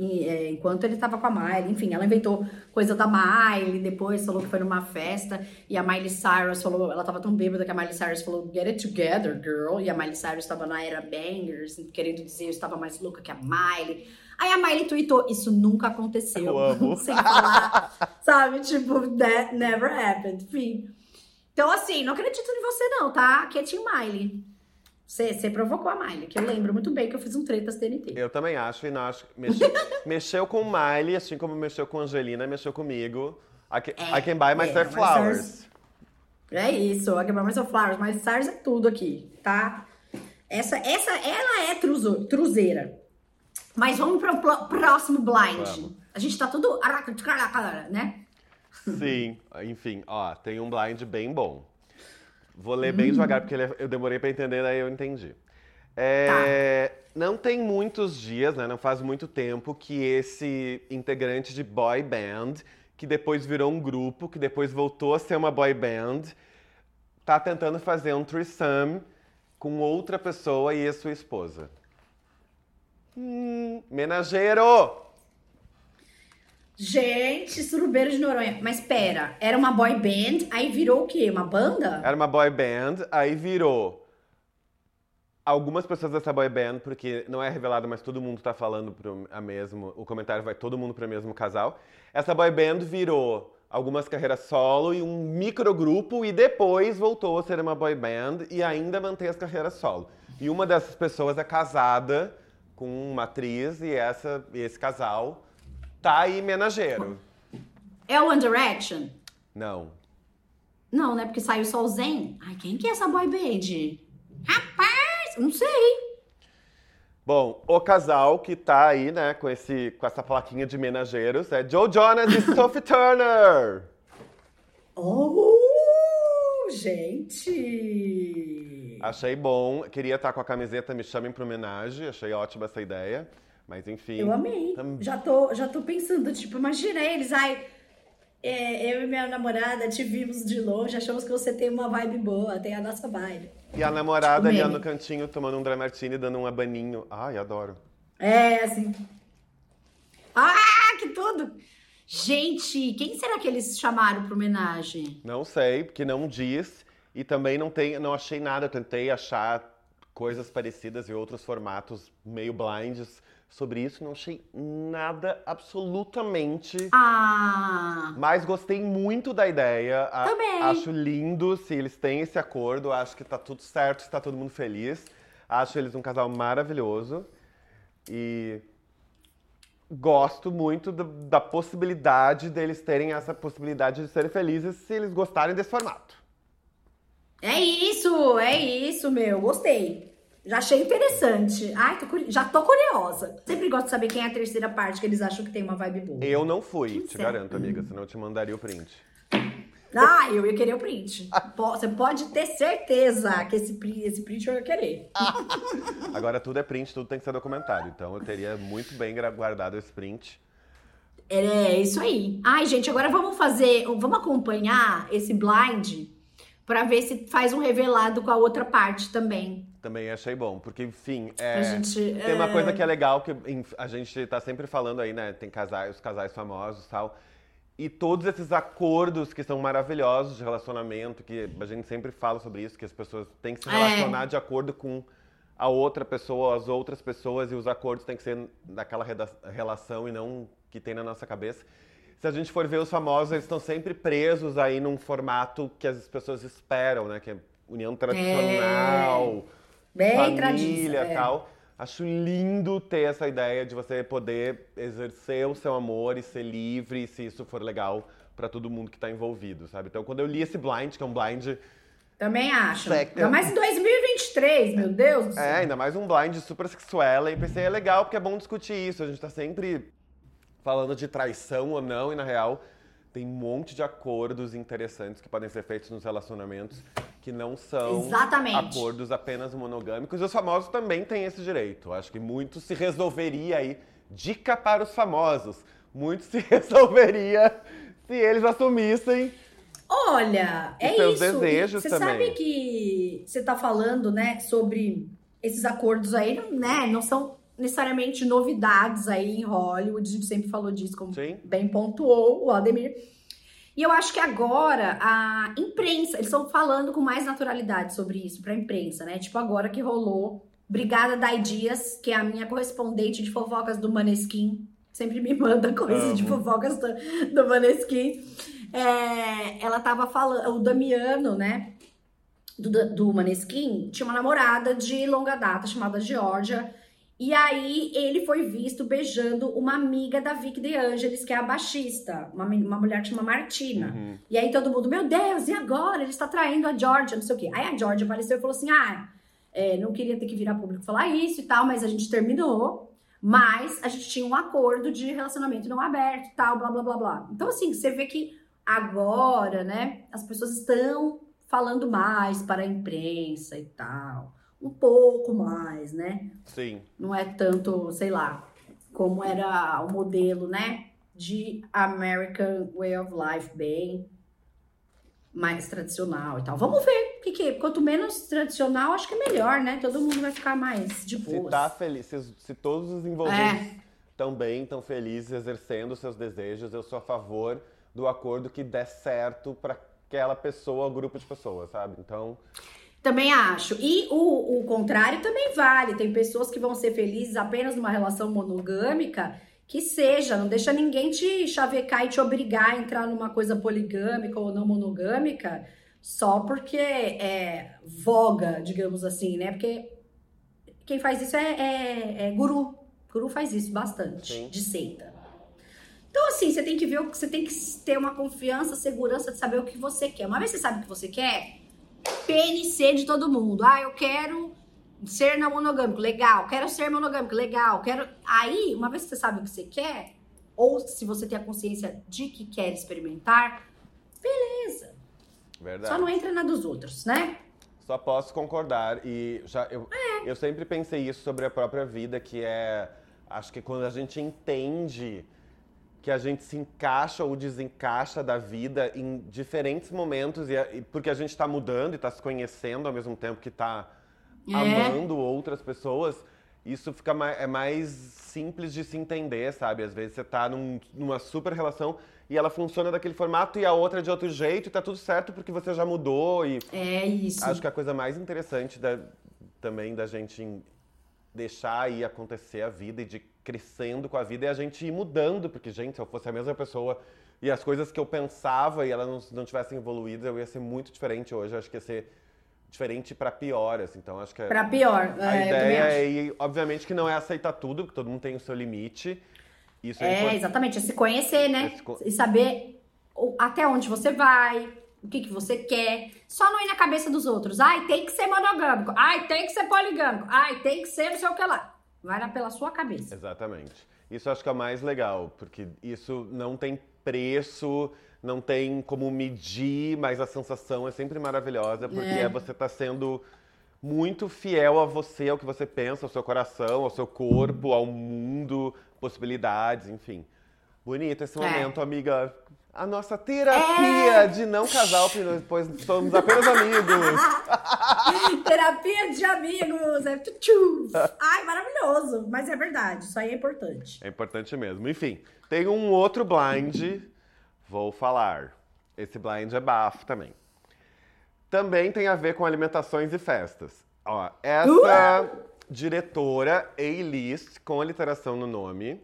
[SPEAKER 1] e, é, enquanto ele tava com a Miley. Enfim, ela inventou coisa da Miley, depois falou que foi numa festa, e a Miley Cyrus falou, ela tava tão bêbada que a Miley Cyrus falou, get it together, girl. E a Miley Cyrus tava na era bangers, querendo dizer, eu estava mais louca que a Miley. Aí a Miley tweetou, isso nunca aconteceu.
[SPEAKER 2] Eu amo.
[SPEAKER 1] Sem falar, sabe? Tipo, that never happened. Enfim. Então, assim, não acredito em você não, tá? Quietinho Miley. Você, você provocou a Miley, que eu lembro muito bem que eu fiz um tretas TNT.
[SPEAKER 2] Eu também acho, e não acho. Mexeu, mexeu com Miley, assim como mexeu com Angelina, mexeu comigo. I can,
[SPEAKER 1] É,
[SPEAKER 2] I can buy myself
[SPEAKER 1] é,
[SPEAKER 2] flowers.
[SPEAKER 1] É isso, a Gabriel Marcel Flowers, mas Stars é tudo aqui, tá? Essa, essa, ela é truzo, truzeira. Mas vamos pro pl- próximo blind.
[SPEAKER 2] Vamos.
[SPEAKER 1] A gente tá tudo, né?
[SPEAKER 2] Sim, enfim, ó, tem um blind bem bom. Vou ler
[SPEAKER 1] Hum.
[SPEAKER 2] bem devagar, porque é- eu demorei pra entender, daí eu entendi. É,
[SPEAKER 1] Tá.
[SPEAKER 2] Não tem muitos dias, né? Não faz muito tempo que esse integrante de boy band, que depois virou um grupo, que depois voltou a ser uma boy band, tá tentando fazer um threesome com outra pessoa e a sua esposa. Hum, menageiro!
[SPEAKER 1] Gente, surubeiro de Noronha. Mas pera, era uma boy band, aí virou o quê? Uma banda?
[SPEAKER 2] Era uma boy band, aí virou algumas pessoas dessa boy band, porque não é revelado, mas todo mundo tá falando pro a mesmo, o comentário vai todo mundo pro mesmo casal. Essa boy band virou algumas carreiras solo e um microgrupo e depois voltou a ser uma boy band e ainda mantém as carreiras solo. E uma dessas pessoas é casada com uma atriz e essa, esse casal tá aí menageiro.
[SPEAKER 1] É o One Direction?
[SPEAKER 2] Não.
[SPEAKER 1] Não, né? Porque saiu só o Zen. Ai, quem que é essa boy band? Rapaz, não sei.
[SPEAKER 2] Bom, o casal que tá aí, né, com, esse, com essa plaquinha de menageiros é Joe Jonas e Sophie Turner.
[SPEAKER 1] Oh, gente!
[SPEAKER 2] Achei bom. Queria estar com a camiseta Me Chamem Pro Homenagem. Achei ótima essa ideia. Mas enfim.
[SPEAKER 1] Eu amei. Tam... Já, tô, já tô pensando, tipo, imagina eles, ai. É, eu e minha namorada te vimos de longe, achamos que você tem uma vibe boa, tem a nossa vibe.
[SPEAKER 2] E a namorada tipo, ali no cantinho tomando um dramartine dando um abaninho. Ai, adoro.
[SPEAKER 1] É, assim. Ah, que tudo! Gente, quem será que eles chamaram para homenagem?
[SPEAKER 2] Não sei, porque não diz. E também não tem, não achei nada. Eu tentei achar coisas parecidas em outros formatos meio blinds sobre isso, não achei nada absolutamente.
[SPEAKER 1] Ah!
[SPEAKER 2] Mas gostei muito da ideia.
[SPEAKER 1] Também.
[SPEAKER 2] Acho lindo se eles têm esse acordo, acho que tá tudo certo, está todo mundo feliz. Acho eles um casal maravilhoso. E gosto muito da, da possibilidade deles terem essa possibilidade de serem felizes se eles gostarem desse formato.
[SPEAKER 1] É isso, é isso, meu. Gostei. Já achei interessante. Ai, tô, já tô curiosa. Sempre gosto de saber quem é a terceira parte que eles acham que tem uma vibe boa.
[SPEAKER 2] Eu não fui, te garanto, amiga, senão eu te mandaria o print.
[SPEAKER 1] Ah, eu ia querer o print. Você pode ter certeza que esse, esse print eu ia querer.
[SPEAKER 2] Agora tudo é print, tudo tem que ser documentário. Então eu teria muito bem guardado esse print.
[SPEAKER 1] É isso aí. Ai, gente, agora vamos fazer, vamos acompanhar esse blind para ver se faz um revelado com a outra parte também.
[SPEAKER 2] Também achei bom, porque, enfim, é, gente, tem uma é... coisa que é legal, que a gente tá sempre falando aí, né? Tem casais, os casais famosos e tal. E todos esses acordos que são maravilhosos de relacionamento, que a gente sempre fala sobre isso, que as pessoas têm que se é. relacionar é. de acordo com a outra pessoa, as outras pessoas, e os acordos têm que ser daquela relação e não que tem na nossa cabeça. Se a gente for ver os famosos, eles estão sempre presos aí num formato que as pessoas esperam, né? Que é união tradicional. É
[SPEAKER 1] Bem
[SPEAKER 2] família e é. tal. Acho lindo ter essa ideia de você poder exercer o seu amor e ser livre, se isso for legal para todo mundo que está envolvido, sabe? Então, quando eu li esse blind, que é um blind
[SPEAKER 1] também acho. Ainda mais em 2023, meu Deus.
[SPEAKER 2] É, ainda mais um blind super sexual. E pensei, é legal porque é bom discutir isso. A gente tá sempre falando de traição ou não, e na real tem um monte de acordos interessantes que podem ser feitos nos relacionamentos que não são
[SPEAKER 1] Exatamente.
[SPEAKER 2] acordos apenas monogâmicos. E os famosos também têm esse direito. Acho que muito se resolveria aí. Dica para os famosos. Muito se resolveria se eles assumissem.
[SPEAKER 1] Olha, é
[SPEAKER 2] seus
[SPEAKER 1] isso.
[SPEAKER 2] desejos
[SPEAKER 1] você
[SPEAKER 2] também.
[SPEAKER 1] sabe que você está falando, né, sobre esses acordos aí, né, não são necessariamente novidades aí em Hollywood, a gente sempre falou disso, como
[SPEAKER 2] Sim.
[SPEAKER 1] bem pontuou o Ademir. E eu acho que agora a imprensa, eles estão falando com mais naturalidade sobre isso pra imprensa, né? Tipo agora que rolou. Obrigada, Dai Dias, que é a minha correspondente de fofocas do Maneskin. Sempre me manda coisas de fofocas do, do Maneskin. É, ela tava falando, o Damiano, né? Do, do Maneskin, tinha uma namorada de longa data chamada Georgia e aí ele foi visto beijando uma amiga da Vic De Angelis, que é a baixista, uma, uma mulher que chama Martina. Uhum. E aí todo mundo, meu Deus, e agora? Ele está traindo a Georgia, não sei o quê. Aí a Georgia apareceu e falou assim: ah, é, não queria ter que virar público falar isso e tal, mas a gente terminou. Mas a gente tinha um acordo de relacionamento não aberto e tal, blá blá blá blá. Então, assim, você vê que agora, né, as pessoas estão falando mais para a imprensa e tal um pouco mais, né?
[SPEAKER 2] Sim.
[SPEAKER 1] Não é tanto, sei lá, como era o modelo, né? De American Way of Life bem mais tradicional e tal. Vamos ver. Que, que quanto menos tradicional, acho que é melhor, né? Todo mundo vai ficar mais de boa.
[SPEAKER 2] Se tá feliz, se, se todos os envolvidos estão é. bem, estão felizes, exercendo seus desejos, eu sou a favor do acordo que der certo para aquela pessoa, grupo de pessoas, sabe? Então,
[SPEAKER 1] também acho. E o, o contrário também vale. Tem pessoas que vão ser felizes apenas numa relação monogâmica que seja, não deixa ninguém te chavecar e te obrigar a entrar numa coisa poligâmica ou não monogâmica só porque é voga, digamos assim, né? Porque quem faz isso é, é, é guru. Guru faz isso bastante, Sim. de seita. Então, assim, você tem que ver, você tem que ter uma confiança, segurança de saber o que você quer. Uma vez você sabe o que você quer, PNC de todo mundo. Ah, eu quero ser não monogâmico, legal. Quero ser monogâmico, legal. Quero. Aí, uma vez que você sabe o que você quer, ou se você tem a consciência de que quer experimentar, beleza. Verdade. Só não entra na dos outros, né?
[SPEAKER 2] Só posso concordar e já eu, é. eu sempre pensei isso sobre a própria vida, que é acho que quando a gente entende que a gente se encaixa ou desencaixa da vida em diferentes momentos, e, e porque a gente está mudando e está se conhecendo ao mesmo tempo que está é. amando outras pessoas, isso fica mais, é mais simples de se entender, sabe? Às vezes você está num, numa super relação e ela funciona daquele formato e a outra é de outro jeito e tá tudo certo porque você já mudou e
[SPEAKER 1] é isso
[SPEAKER 2] acho que a coisa mais interessante da, também da gente deixar aí acontecer a vida e de crescendo com a vida é a gente ir mudando porque gente se eu fosse a mesma pessoa e as coisas que eu pensava e elas não, não tivessem evoluído eu ia ser muito diferente hoje eu acho que ia ser diferente para pior, assim. Então acho que é
[SPEAKER 1] para pior.
[SPEAKER 2] A é, ideia é, e obviamente que não é aceitar tudo, porque todo mundo tem o seu limite,
[SPEAKER 1] isso é, é exatamente, é se conhecer, né? É se... E saber até onde você vai, o que, que você quer. Só não ir na cabeça dos outros. Ai, tem que ser monogâmico. Ai, tem que ser poligâmico. Ai, tem que ser não sei o que lá. Vai lá pela sua cabeça.
[SPEAKER 2] Exatamente. Isso acho que é o mais legal, porque isso não tem preço, não tem como medir, mas a sensação é sempre maravilhosa, porque é, é você tá sendo muito fiel a você, ao que você pensa, ao seu coração, ao seu corpo, ao mundo, possibilidades, enfim. Bonito esse é. momento, é. amiga. A nossa terapia é. de não casal, pois somos apenas amigos.
[SPEAKER 1] terapia de amigos. É Ai, maravilhoso. Mas é verdade, isso aí é importante.
[SPEAKER 2] É importante mesmo. Enfim, tem um outro blind, vou falar. Esse blind é bafo também. Também tem a ver com alimentações e festas. Ó, essa uh! diretora A-list, com a literação no nome,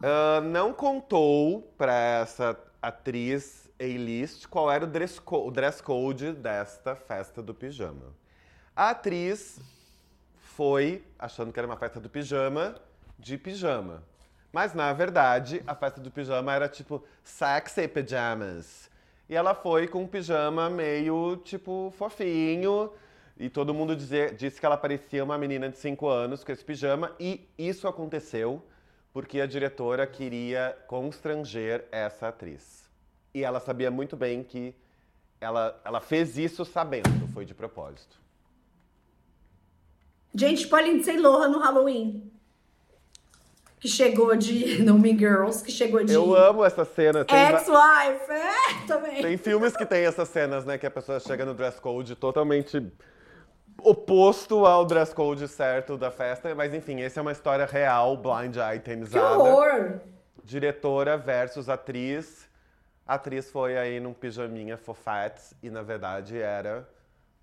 [SPEAKER 2] uh, não contou para essa atriz A-list qual era o dress, o dress code desta festa do pijama. A atriz foi, achando que era uma festa do pijama, de pijama. Mas na verdade, a festa do pijama era tipo sexy pajamas. E ela foi com um pijama meio tipo fofinho. E todo mundo disse que ela parecia uma menina de 5 anos com esse pijama. E isso aconteceu porque a diretora queria constranger essa atriz. E ela sabia muito bem que ela, ela fez isso sabendo, foi de propósito.
[SPEAKER 1] Gente, tipo a Lindsay Lohan no Halloween. Que chegou de. No Mean Girls, que chegou de.
[SPEAKER 2] Eu amo essa cena.
[SPEAKER 1] Ex-wife, é, também.
[SPEAKER 2] Tem filmes que tem essas cenas, né? Que a pessoa chega no dress code totalmente oposto ao dress code certo da festa, mas enfim, essa é uma história real, blind itemizada.
[SPEAKER 1] Que horror!
[SPEAKER 2] Diretora versus atriz. A atriz foi aí num pijaminha fofats e na verdade era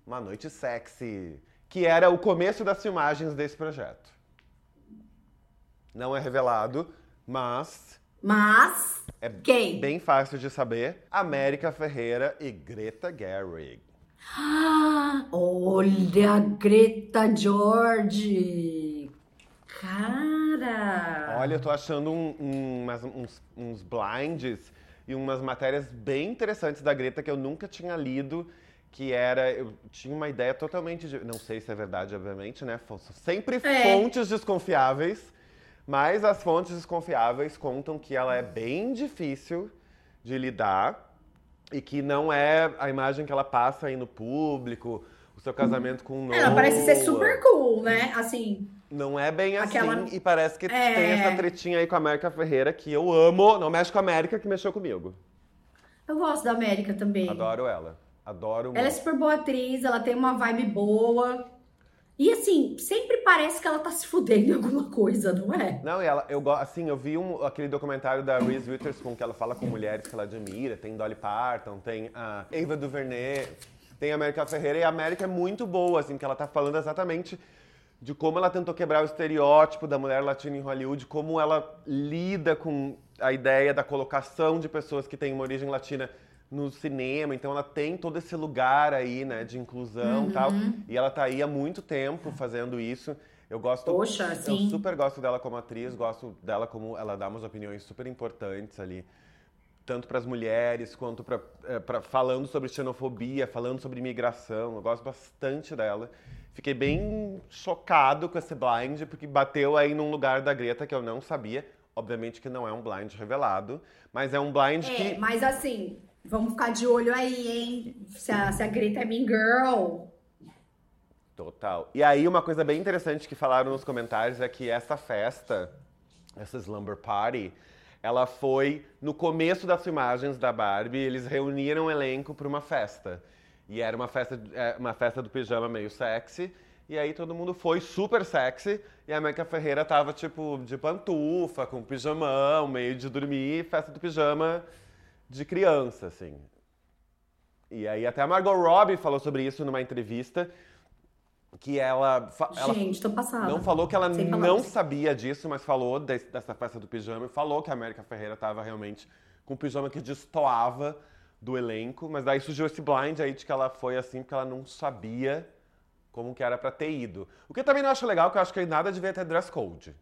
[SPEAKER 2] uma noite sexy, que era o começo das filmagens desse projeto. Não é revelado, mas
[SPEAKER 1] mas
[SPEAKER 2] é
[SPEAKER 1] quem?
[SPEAKER 2] bem fácil de saber. América Ferreira e Greta Gerwig.
[SPEAKER 1] olha, Greta George! Cara!
[SPEAKER 2] Olha, eu tô achando um, um, umas, uns, uns blinds e umas matérias bem interessantes da Greta que eu nunca tinha lido que era. Eu tinha uma ideia totalmente. De, não sei se é verdade, obviamente, né? Sempre é. fontes desconfiáveis, mas as fontes desconfiáveis contam que ela é bem difícil de lidar e que não é a imagem que ela passa aí no público, o seu casamento com o Noah.
[SPEAKER 1] Ela parece ser super cool, né? Assim.
[SPEAKER 2] Não é bem Aquela... assim, e parece que é... tem essa tretinha aí com a América Ferreira, que eu amo. Não mexe com a América, que mexeu comigo.
[SPEAKER 1] Eu gosto da América também.
[SPEAKER 2] Adoro ela. Adoro
[SPEAKER 1] Ela é super boa atriz, ela tem uma vibe boa. E assim, sempre parece que ela tá se fudendo em alguma coisa, não é?
[SPEAKER 2] Não, e ela, eu assim, eu vi um, aquele documentário da Reese Witherspoon que ela fala com mulheres que ela admira, tem Dolly Parton, tem a Eva DuVernay, tem a América Ferreira, e a América é muito boa, assim, que ela tá falando exatamente de como ela tentou quebrar o estereótipo da mulher latina em Hollywood, como ela lida com a ideia da colocação de pessoas que têm uma origem latina no cinema, então ela tem todo esse lugar aí, né, de inclusão e
[SPEAKER 1] Uhum.
[SPEAKER 2] tal, e ela tá aí há muito tempo fazendo isso. Eu gosto,
[SPEAKER 1] Poxa,
[SPEAKER 2] eu
[SPEAKER 1] sim.
[SPEAKER 2] super gosto dela como atriz, gosto dela como ela dá umas opiniões super importantes ali, tanto para as mulheres quanto para falando sobre xenofobia, falando sobre imigração. Eu gosto bastante dela. Fiquei bem chocado com esse blind porque bateu aí num lugar da Greta que eu não sabia. Obviamente que não é um blind revelado, mas é um blind
[SPEAKER 1] É,
[SPEAKER 2] que
[SPEAKER 1] mas assim, vamos ficar de olho aí, hein? Se a, se a Greta é Mean Girl.
[SPEAKER 2] Total. E aí, uma coisa bem interessante que falaram nos comentários é que essa festa, essa Slumber Party, ela foi no começo das filmagens da Barbie, eles reuniram o elenco para uma festa. E era uma festa, é, uma festa do pijama meio sexy. E aí todo mundo foi super sexy. E a América Ferreira tava, tipo, de pantufa, com pijamão, meio de dormir, festa do pijama de criança, assim. E aí até a Margot Robbie falou sobre isso numa entrevista, que ela, ela
[SPEAKER 1] Gente, tô passada.
[SPEAKER 2] não falou que ela não
[SPEAKER 1] palavras.
[SPEAKER 2] sabia disso, mas falou des- dessa festa do pijama e falou que a América Ferreira estava realmente com um pijama que destoava do elenco, mas daí surgiu esse blind aí de que ela foi assim porque ela não sabia como que era pra ter ido. O que eu também não acho legal, que eu acho que nada devia ter dress code.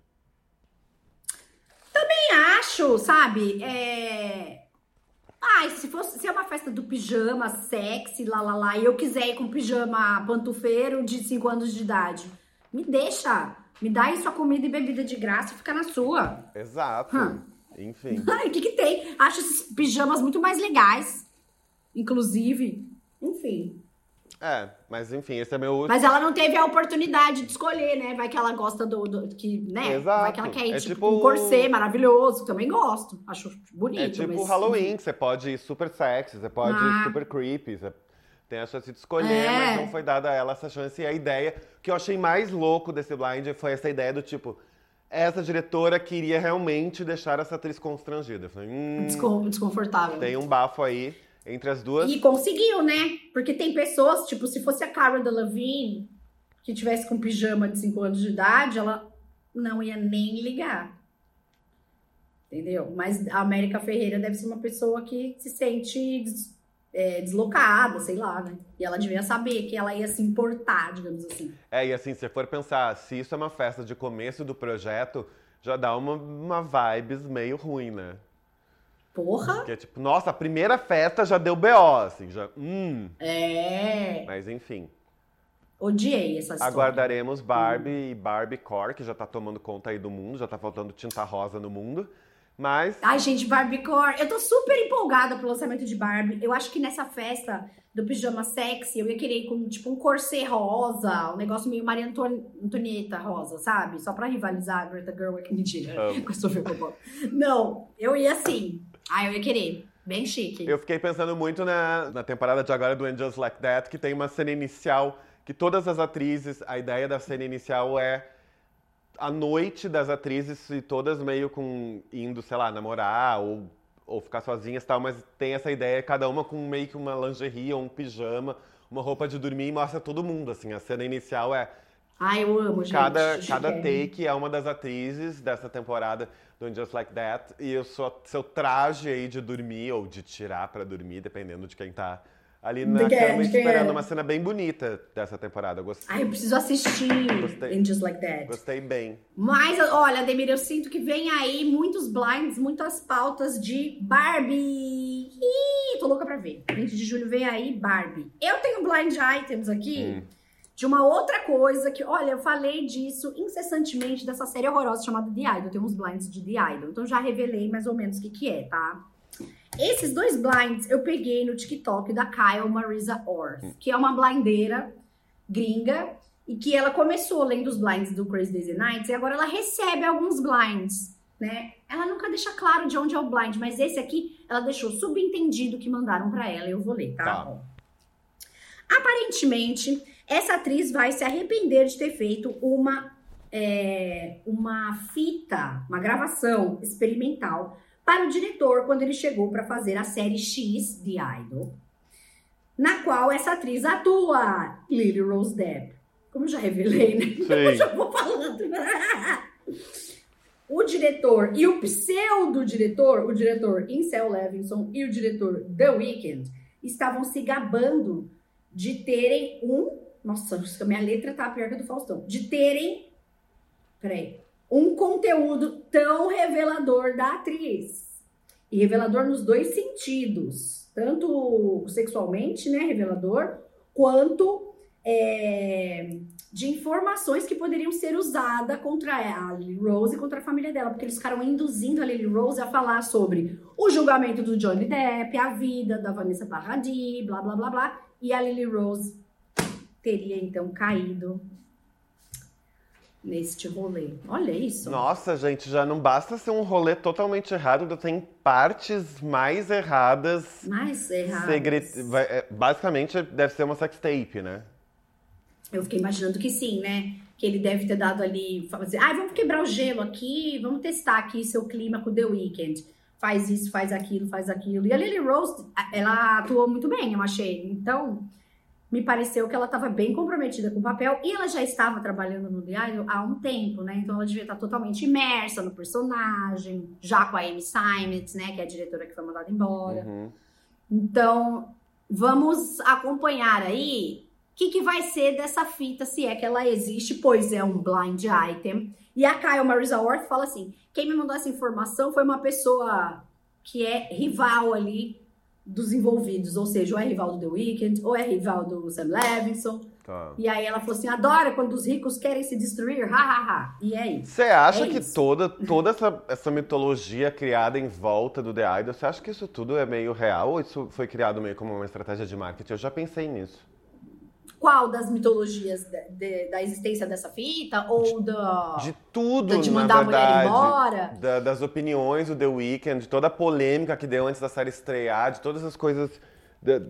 [SPEAKER 1] Nem acho, sabe? É. Ai, se fosse se é uma festa do pijama sexy, lá lá lá, e eu quiser ir com pijama pantufeiro de 5 anos de idade, me deixa. Me dá aí sua comida e bebida de graça e fica na sua.
[SPEAKER 2] Exato.
[SPEAKER 1] Hum.
[SPEAKER 2] Enfim.
[SPEAKER 1] Ai, o que que tem? Acho esses pijamas muito mais legais. Inclusive. Enfim.
[SPEAKER 2] É, mas enfim, esse é meu
[SPEAKER 1] Mas ela não teve a oportunidade de escolher, né? Vai que ela gosta do. do- que, né?
[SPEAKER 2] Exato.
[SPEAKER 1] Vai que ela quer ir,
[SPEAKER 2] É
[SPEAKER 1] tipo,
[SPEAKER 2] tipo-
[SPEAKER 1] um corset maravilhoso. Também gosto. Acho bonito.
[SPEAKER 2] É tipo
[SPEAKER 1] mas-
[SPEAKER 2] Halloween, que você pode ir super sexy, você pode
[SPEAKER 1] Ah.
[SPEAKER 2] ir super creepy, você tem a chance de escolher,
[SPEAKER 1] É.
[SPEAKER 2] mas não foi dada a ela essa chance. E a ideia, que eu achei mais louco desse blind foi essa ideia do tipo, essa diretora queria realmente deixar essa atriz constrangida. Eu falei, hum,
[SPEAKER 1] Descon- desconfortável.
[SPEAKER 2] tem um bafo aí entre as duas.
[SPEAKER 1] E conseguiu, né? Porque tem pessoas, tipo, se fosse a Cara Delevingne, que tivesse com pijama de 5 anos de idade, ela não ia nem ligar. Entendeu? Mas a América Ferreira deve ser uma pessoa que se sente é, deslocada, sei lá, né? E ela devia saber que ela ia se importar, digamos assim.
[SPEAKER 2] É, e assim, se você for pensar, se isso é uma festa de começo do projeto, já dá uma, uma vibes meio ruim, né?
[SPEAKER 1] Porra!
[SPEAKER 2] Porque, tipo, nossa, a primeira festa já deu BO, assim, já. Hum.
[SPEAKER 1] É!
[SPEAKER 2] Mas enfim.
[SPEAKER 1] Odiei essa história.
[SPEAKER 2] Aguardaremos Barbie e Barbie Core, que já tá tomando conta aí do mundo, já tá faltando tinta rosa no mundo. Mas
[SPEAKER 1] Ai, gente, Barbiecore. Eu tô super empolgada pro lançamento de Barbie. Eu acho que nessa festa do pijama sexy, eu ia querer ir com, tipo, um corset rosa, um negócio meio Maria Anton- Antonieta rosa, sabe? Só pra rivalizar Greta Gerwig, mentira,
[SPEAKER 2] Amo.
[SPEAKER 1] com a Sofia Coppola. Não, eu ia assim. Ai, eu ia querer. Bem chique.
[SPEAKER 2] eu fiquei pensando muito na, na temporada de agora do Just Like That, que tem uma cena inicial que todas as atrizes, a ideia da cena inicial é a noite das atrizes e todas meio com indo, sei lá, namorar ou, ou ficar sozinhas tal, mas tem essa ideia, cada uma com meio que uma lingerie ou um pijama, uma roupa de dormir e mostra todo mundo, assim. A cena inicial é
[SPEAKER 1] Ai, eu amo, gente.
[SPEAKER 2] Cada, cada take é uma das atrizes dessa temporada do Just Like That. E o seu, seu traje aí de dormir ou de tirar pra dormir, dependendo de quem tá ali na
[SPEAKER 1] De é,
[SPEAKER 2] cama
[SPEAKER 1] quem
[SPEAKER 2] esperando
[SPEAKER 1] é.
[SPEAKER 2] uma cena bem bonita dessa temporada. Eu gostei,
[SPEAKER 1] Ai, eu preciso assistir
[SPEAKER 2] Gostei.
[SPEAKER 1] In Just Like That.
[SPEAKER 2] gostei bem.
[SPEAKER 1] Mas, olha, Ademir, eu sinto que vem aí muitos blinds, muitas pautas de Barbie. Ih, tô louca pra ver. 20 de julho vem aí Barbie. Eu tenho blind items aqui
[SPEAKER 2] Hum.
[SPEAKER 1] De uma outra coisa que, olha, eu falei disso incessantemente dessa série horrorosa chamada The Idol. Tem uns blinds de The Idol. Então já revelei mais ou menos o que que é, tá? Esses dois blinds eu peguei no TikTok da Kyle Marisa Orth, que é uma blindeira gringa e que ela começou lendo os blinds do Crazy and Nights e agora ela recebe alguns blinds, né? Ela nunca deixa claro de onde é o blind, mas esse aqui ela deixou subentendido que mandaram pra ela e eu vou ler, tá?
[SPEAKER 2] Tá.
[SPEAKER 1] Aparentemente, essa atriz vai se arrepender de ter feito uma, é, uma fita, uma gravação experimental para o diretor quando ele chegou para fazer a série X The Idol, na qual essa atriz atua, Lily Rose Depp. como eu já revelei, né? Eu já vou falando. o diretor e o pseudo-diretor, o diretor Incel Levinson e o diretor The Weeknd, estavam se gabando de terem um. Nossa, minha letra tá pior que a do Faustão. De terem. Peraí. Um conteúdo tão revelador da atriz. E revelador nos dois sentidos. Tanto sexualmente, né? Revelador, quanto é, de informações que poderiam ser usadas contra a Lily Rose e contra a família dela, porque eles ficaram induzindo a Lily Rose a falar sobre o julgamento do Johnny Depp, a vida da Vanessa Paradis, blá blá blá blá, e a Lily Rose teria então caído neste rolê. Olha isso.
[SPEAKER 2] Nossa, gente, já não basta ser um rolê totalmente errado, tem partes mais erradas.
[SPEAKER 1] Mais erradas.
[SPEAKER 2] Segre... É, basicamente, deve ser uma sextape, né?
[SPEAKER 1] Eu fiquei imaginando que sim, né? Que ele deve ter dado ali, fazer, ah, vamos quebrar o gelo aqui, vamos testar aqui seu clima com The Weeknd. Faz isso, faz aquilo, faz aquilo. E a Lily Rose, ela atuou muito bem, eu achei. Então, me pareceu que ela estava bem comprometida com o papel e ela já estava trabalhando no Idol há um tempo, né? Então ela devia estar totalmente imersa no personagem, já com a Amy Simons, né? Que é a diretora que foi mandada embora.
[SPEAKER 2] Uhum.
[SPEAKER 1] Então, vamos acompanhar aí o que, que vai ser dessa fita, se é que ela existe, pois é um blind item. E a Kyle Marisa Worth fala assim: quem me mandou essa informação foi uma pessoa que é rival ali dos envolvidos, ou seja, ou é rival do The Weeknd, ou é rival do Sam Levinson.
[SPEAKER 2] Tá.
[SPEAKER 1] E aí ela falou assim: adora quando os ricos querem se destruir, hahaha. E é isso.
[SPEAKER 2] Você acha
[SPEAKER 1] É
[SPEAKER 2] que
[SPEAKER 1] isso.
[SPEAKER 2] toda, toda essa, essa mitologia criada em volta do The Idol, você acha que isso tudo é meio real ou isso foi criado meio como uma estratégia de marketing? Eu já pensei nisso.
[SPEAKER 1] Qual das mitologias de- de- da existência dessa fita? Ou da.
[SPEAKER 2] De tudo,
[SPEAKER 1] de mandar a mulher
[SPEAKER 2] verdade.
[SPEAKER 1] embora?
[SPEAKER 2] Da- das opiniões do The Weeknd, de toda a polêmica que deu antes da série estrear, de todas as coisas. da-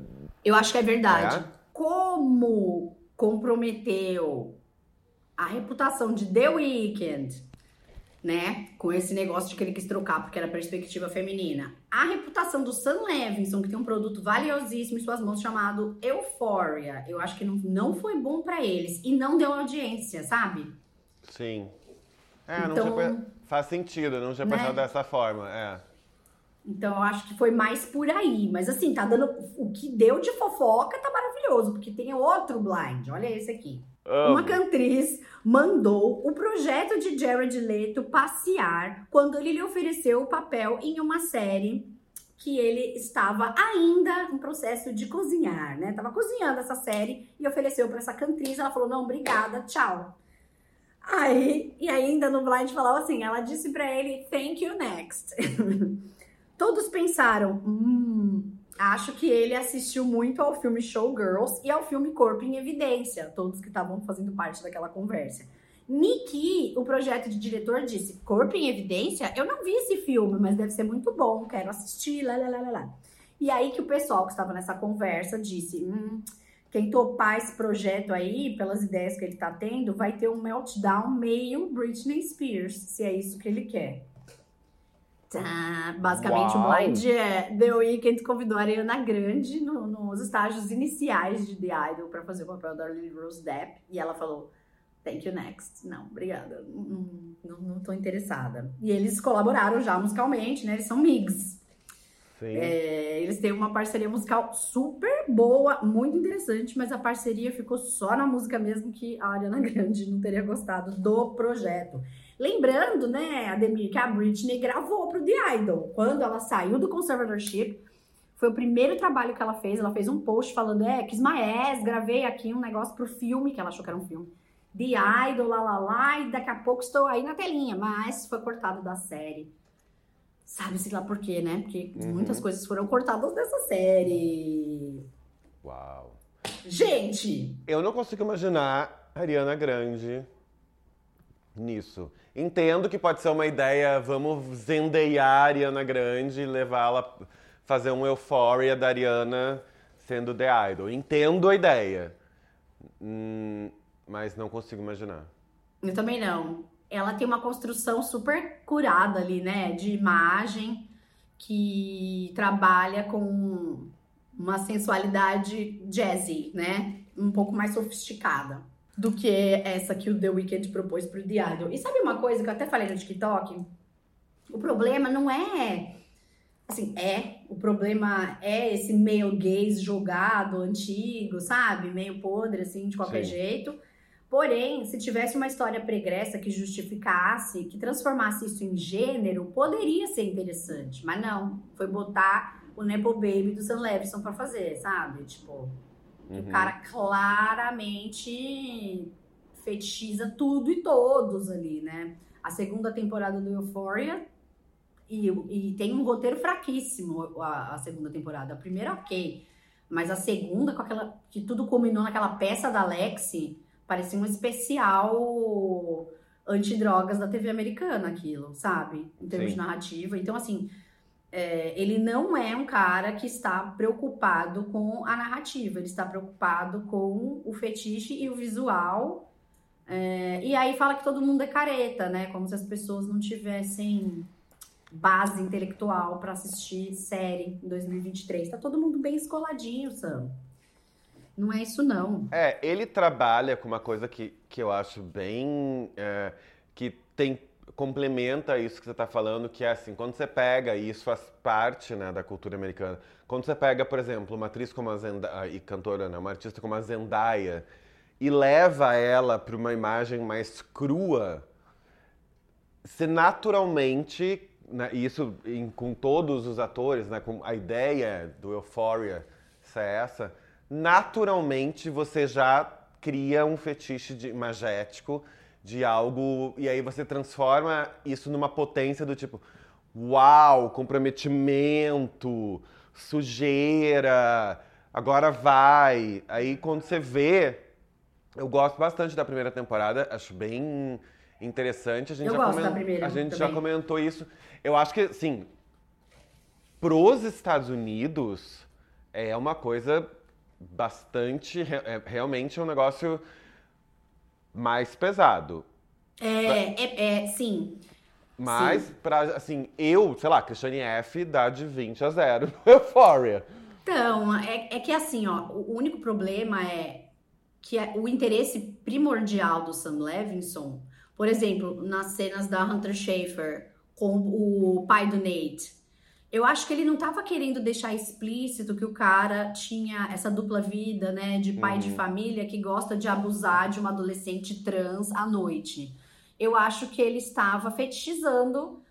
[SPEAKER 1] Eu acho que é verdade.
[SPEAKER 2] É?
[SPEAKER 1] Como comprometeu a reputação de The Weeknd, né? Com esse negócio de que ele quis trocar porque era perspectiva feminina. A reputação do Sam Levinson, que tem um produto valiosíssimo em suas mãos chamado Euphoria. Eu acho que não, não foi bom pra eles e não deu audiência, sabe?
[SPEAKER 2] Sim. É, não
[SPEAKER 1] Então-
[SPEAKER 2] tinha, faz sentido, não tinha
[SPEAKER 1] Né?
[SPEAKER 2] pensado dessa forma. É.
[SPEAKER 1] Então eu acho que foi mais por aí. Mas assim, tá dando. O que deu de fofoca tá maravilhoso, porque tem outro blind. Olha esse aqui. Uma
[SPEAKER 2] Amo.
[SPEAKER 1] cantriz mandou o projeto de Jared Leto passear quando ele lhe ofereceu o papel em uma série que ele estava ainda em processo de cozinhar, né? Tava cozinhando essa série e ofereceu para essa cantriz. Ela falou: "Não, obrigada, tchau". Aí, e ainda no blind falava assim, ela disse para ele: "Thank you next". Todos pensaram: "Hum, Acho que ele assistiu muito ao filme Showgirls e ao filme Corpo em Evidência, todos que estavam fazendo parte daquela conversa. Niki, o projeto de diretor, disse: Corpo em Evidência? Eu não vi esse filme, mas deve ser muito bom, quero assistir, lá, lá, lá, lá. E aí que o pessoal que estava nessa conversa disse: hum, quem topar esse projeto aí, pelas ideias que ele tá tendo, vai ter um meltdown meio Britney Spears, se é isso que ele quer. Tá, basicamente
[SPEAKER 2] Uau.
[SPEAKER 1] o blind é The Weeknd convidou a Ariana Grande no- nos estágios iniciais de The Idol para fazer o papel da Lily Rose Depp e ela falou Thank you next. Não, obrigada. Não, não, tô interessada. E eles colaboraram já musicalmente, né? Eles são migs. É, eles têm uma parceria musical super boa, muito interessante, mas a parceria ficou só na música mesmo que a Ariana Grande não teria gostado do projeto. Lembrando, né, Ademir, que a Britney gravou pro The Idol. Quando ela saiu do conservatorship, foi o primeiro trabalho que ela fez. Ela fez um post falando, é, Kiss My gravei aqui um negócio pro filme, que ela achou que era um filme. The Idol, lá, lá, lá, e daqui a pouco estou aí na telinha. Mas foi cortado da série. Sabe-se lá por quê, né? Porque
[SPEAKER 2] Uhum.
[SPEAKER 1] muitas coisas foram cortadas dessa série.
[SPEAKER 2] Uau.
[SPEAKER 1] Gente,
[SPEAKER 2] Eu não consigo imaginar a Ariana Grande nisso. Entendo que pode ser uma ideia, vamos zendeiar a Ariana Grande e levá-la fazer um Euphoria da Ariana sendo The Idol. Entendo a ideia. Hum, mas não consigo imaginar.
[SPEAKER 1] eu também não. Ela tem uma construção super curada ali, né? De imagem que trabalha com uma sensualidade jazzy, né? Um pouco mais sofisticada. Do que essa que o The Weeknd propôs pro Idol. E sabe uma coisa que eu até falei no TikTok? O problema não é assim, é, o problema é esse meio gays jogado, antigo, sabe? Meio podre, assim, de qualquer Sim. jeito. Porém, se tivesse uma história pregressa que justificasse, que transformasse isso em gênero, poderia ser interessante. Mas não, foi botar o Nepo Baby do Sam Levinson pra fazer, sabe? Tipo, uhum. o cara claramente fetichiza tudo e todos ali, né? A segunda temporada do Euphoria e, e tem um roteiro fraquíssimo a, a, segunda temporada. A primeira, ok. Mas a segunda, com aquela. que tudo culminou naquela peça da Lexi, parecia um especial antidrogas da TV americana, aquilo, sabe? Em termos Sim. de narrativa. Então, assim. É, ele não é um cara que está preocupado com a narrativa, ele está preocupado com o fetiche e o visual. É, e aí fala que todo mundo é careta, né? Como se as pessoas não tivessem base intelectual para assistir série em 2023. Tá todo mundo bem escoladinho, Sam. Não é isso, não.
[SPEAKER 2] É, ele trabalha com uma coisa que, que eu acho bem. É, que tem complementa isso que você está falando, que é assim, quando você pega, e isso faz parte né, da cultura americana, quando você pega, por exemplo, uma atriz como a Zendaya, e cantora, né, uma artista como a Zendaya, e leva ela para uma imagem mais crua, você naturalmente né, isso em, com todos os atores, né, com a ideia do Euphoria ser essa, naturalmente você já cria um fetiche de, magético de algo e aí você transforma isso numa potência do tipo uau, comprometimento, sujeira, agora vai. Aí quando você vê, eu gosto bastante da primeira temporada, acho bem interessante. A gente,
[SPEAKER 1] eu
[SPEAKER 2] já,
[SPEAKER 1] primeira
[SPEAKER 2] a gente já comentou isso. Eu acho que, assim, pros Estados Unidos é uma coisa bastante. É, realmente um negócio mais pesado.
[SPEAKER 1] É, é, é sim.
[SPEAKER 2] Mas, sim. pra, assim, eu, sei lá, Christiane F dá de 20 a 0 no Euphoria.
[SPEAKER 1] Então, é, é que assim, ó, o único problema é que é o interesse primordial do Sam Levinson por exemplo, nas cenas da Hunter Schafer com o pai do Nate. Eu acho que ele não estava querendo deixar explícito que o cara tinha essa dupla vida, né, de pai uhum. de família que gosta de abusar de uma adolescente trans à noite. Eu acho que ele estava fetichizando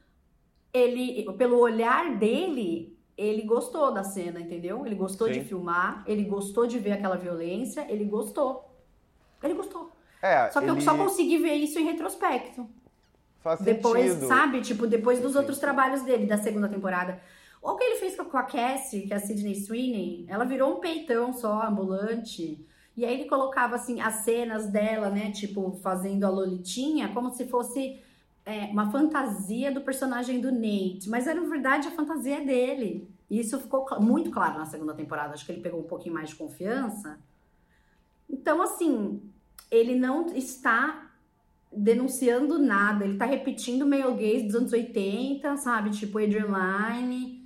[SPEAKER 1] ele pelo olhar dele, ele gostou da cena, entendeu? Ele gostou Sim. de filmar, ele gostou de ver aquela violência, ele gostou. Ele gostou. É, só que ele... eu só consegui ver isso em retrospecto.
[SPEAKER 2] Faz
[SPEAKER 1] depois,
[SPEAKER 2] sentido.
[SPEAKER 1] sabe? Tipo, depois dos outros trabalhos dele, da segunda temporada. O que ele fez com a Cassie, que é a Sidney Sweeney, ela virou um peitão só, ambulante. E aí ele colocava, assim, as cenas dela, né? Tipo, fazendo a Lolitinha, como se fosse é, uma fantasia do personagem do Nate. Mas era, na verdade, a fantasia dele. E isso ficou muito claro na segunda temporada. Acho que ele pegou um pouquinho mais de confiança. Então, assim, ele não está denunciando nada, ele está repetindo meio gays dos anos 80, sabe? Tipo Adrian Lyne.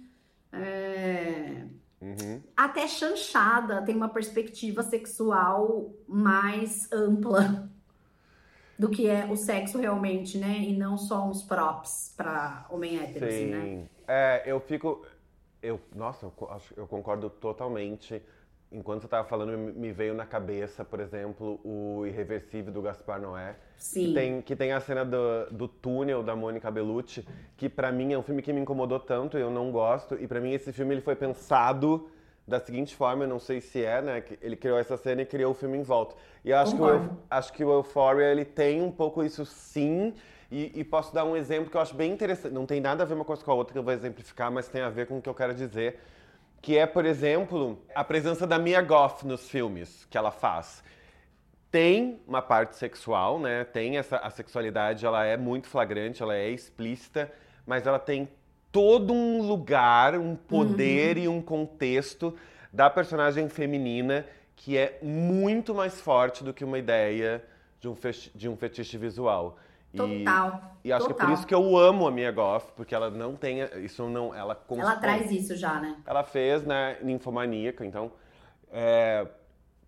[SPEAKER 1] É... Uhum. Até chanchada tem uma perspectiva sexual mais ampla do que é o sexo realmente, né? E não só uns props para homem hétero, assim, Sim. né?
[SPEAKER 2] É, eu fico. Eu, nossa, eu, eu concordo totalmente enquanto você estava falando, me veio na cabeça, por exemplo, o Irreversível do Gaspar Noé.
[SPEAKER 1] Sim.
[SPEAKER 2] Que tem, que tem a cena do, do túnel da Mônica Bellucci, que para mim é um filme que me incomodou tanto, eu não gosto. E para mim esse filme ele foi pensado da seguinte forma, eu não sei se é, né? Que ele criou essa cena e criou o filme em volta. E eu acho, que o, acho que o Euphoria, ele tem um pouco isso sim. E, e, posso dar um exemplo que eu acho bem interessante. Não tem nada a ver uma coisa com a outra que eu vou exemplificar, mas tem a ver com o que eu quero dizer que é, por exemplo, a presença da Mia Goth nos filmes que ela faz. Tem uma parte sexual, né? Tem essa a sexualidade, ela é muito flagrante, ela é explícita, mas ela tem todo um lugar, um poder uhum. e um contexto da personagem feminina que é muito mais forte do que uma ideia de um, de um fetiche visual.
[SPEAKER 1] Total.
[SPEAKER 2] E, e acho
[SPEAKER 1] total.
[SPEAKER 2] que é por isso que eu amo a Mia Goff, porque ela não tem isso não ela
[SPEAKER 1] ela traz isso já, né?
[SPEAKER 2] Ela fez, né, Ninfomaníaca, então é,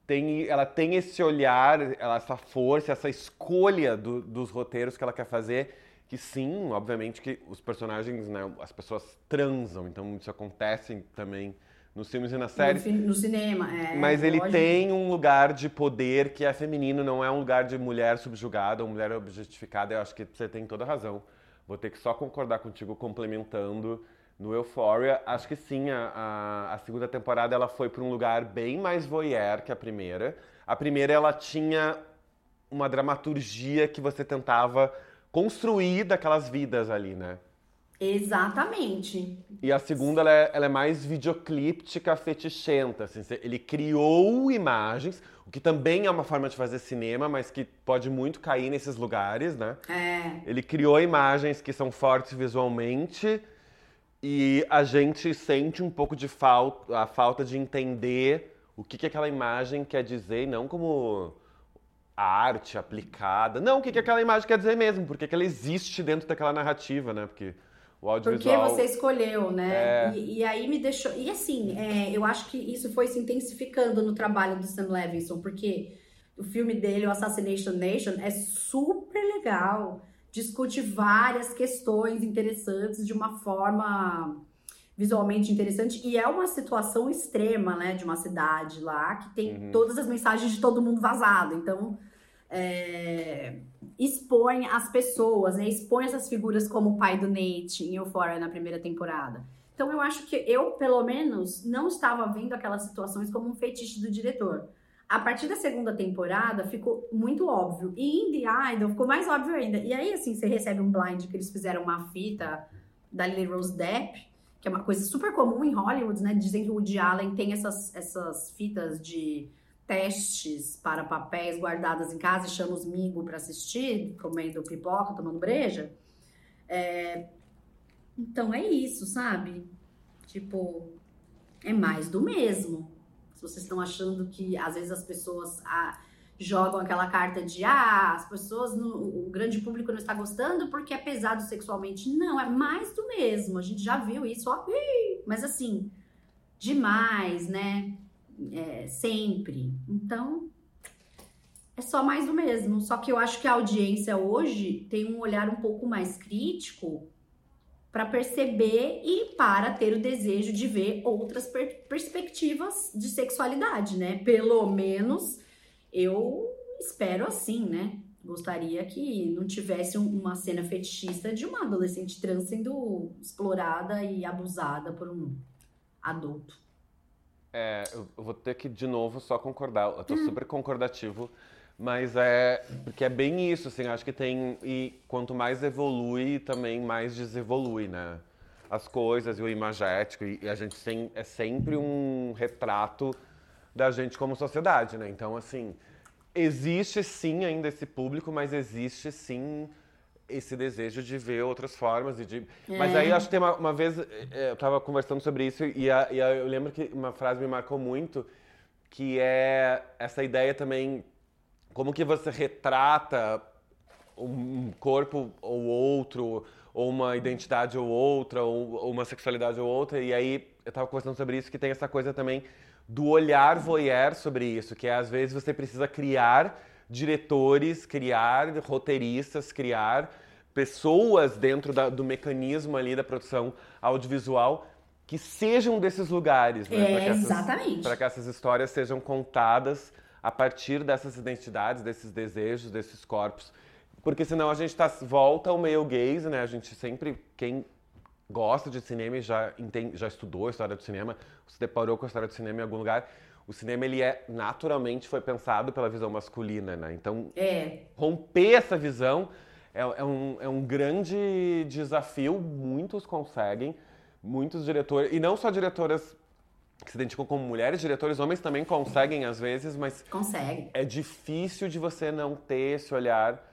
[SPEAKER 2] tem, ela tem esse olhar, ela, essa força, essa escolha do, dos roteiros que ela quer fazer. Que sim, obviamente que os personagens, né, as pessoas transam, então isso acontece também nos filmes e nas séries.
[SPEAKER 1] No, no cinema, é.
[SPEAKER 2] Mas ele lógico. tem um lugar de poder que é feminino, não é um lugar de mulher subjugada ou mulher objetificada. Eu acho que você tem toda razão. Vou ter que só concordar contigo complementando no Euphoria. Acho que sim, a, a, a segunda temporada ela foi para um lugar bem mais voyeur que a primeira. A primeira ela tinha uma dramaturgia que você tentava construir daquelas vidas ali, né?
[SPEAKER 1] Exatamente.
[SPEAKER 2] E a segunda, ela é, ela é, mais videoclíptica, fetichenta. Assim, ele criou imagens, o que também é uma forma de fazer cinema, mas que pode muito cair nesses lugares, né?
[SPEAKER 1] É.
[SPEAKER 2] Ele criou imagens que são fortes visualmente e a gente sente um pouco de falta, a falta de entender o que, que aquela imagem quer dizer, não como arte aplicada. Não, o que, que aquela imagem quer dizer mesmo, porque que ela existe dentro daquela narrativa, né? Porque o audiovisual...
[SPEAKER 1] Porque você escolheu, né? É... E, e, aí me deixou... E assim, é, eu acho que isso foi se intensificando no trabalho do Sam Levinson, porque o filme dele, o Assassination Nation, é super legal. Discute várias questões interessantes de uma forma visualmente interessante e é uma situação extrema, né, de uma cidade lá que tem uhum. todas as mensagens de todo mundo vazado. Então, é, expõe as pessoas, né? Expõe essas figuras como o pai do Nate em Euphoria na primeira temporada. Então eu acho que eu, pelo menos, não estava vendo aquelas situações como um fetiche do diretor. A partir da segunda temporada ficou muito óbvio. E em The Idol ficou mais óbvio ainda. E aí, assim, você recebe um blind que eles fizeram uma fita da Lily Rose Depp, que é uma coisa super comum em Hollywood, né? Dizem que o Woody Allen tem essas, essas fitas de testes para papéis guardadas em casa e chama os mingos para assistir, comendo pipoca, tomando breja. É... Então é isso, sabe? Tipo, é mais do mesmo. Se vocês estão achando que às vezes as pessoas ah, jogam aquela carta de ah, as pessoas, no, o grande público não está gostando porque é pesado sexualmente. Não, é mais do mesmo. A gente já viu isso, ó. Mas assim, demais, né? É, sempre. Então, é só mais do mesmo. Só que eu acho que a audiência hoje tem um olhar um pouco mais crítico para perceber e para ter o desejo de ver outras per perspectivas de sexualidade, né? Pelo menos eu espero assim, né? Gostaria que não tivesse uma cena fetichista de uma adolescente trans sendo explorada e abusada por um adulto.
[SPEAKER 2] É, eu vou ter que de novo só concordar. Eu tô hum. super concordativo, mas é porque é bem isso, assim, acho que tem e quanto mais evolui, também mais desevolui, né? As coisas e o imagético e, e a gente tem é sempre um retrato da gente como sociedade, né? Então, assim, existe sim ainda esse público, mas existe sim esse desejo de ver outras formas e de... É. Mas aí acho que tem uma, uma vez é, eu estava conversando sobre isso e, a, e a, eu lembro que uma frase me marcou muito que é essa ideia também como que você retrata um corpo ou outro ou uma identidade ou outra ou, ou uma sexualidade ou outra e aí eu estava conversando sobre isso que tem essa coisa também do olhar voyeur sobre isso que é às vezes você precisa criar diretores, criar roteiristas, criar pessoas dentro da, do mecanismo ali da produção audiovisual que sejam desses lugares, né?
[SPEAKER 1] É, para exatamente.
[SPEAKER 2] Para que essas histórias sejam contadas a partir dessas identidades, desses desejos, desses corpos. Porque senão a gente tá, volta ao meio gaze, né? A gente sempre, quem gosta de cinema e já, entende, já estudou a história do cinema, se deparou com a história do cinema em algum lugar, o cinema ele é naturalmente foi pensado pela visão masculina, né? Então
[SPEAKER 1] é.
[SPEAKER 2] romper essa visão é, é, um, é um grande desafio. Muitos conseguem, muitos diretores e não só diretoras que se identificam como mulheres, diretores homens também conseguem às vezes, mas
[SPEAKER 1] consegue.
[SPEAKER 2] É difícil de você não ter esse olhar.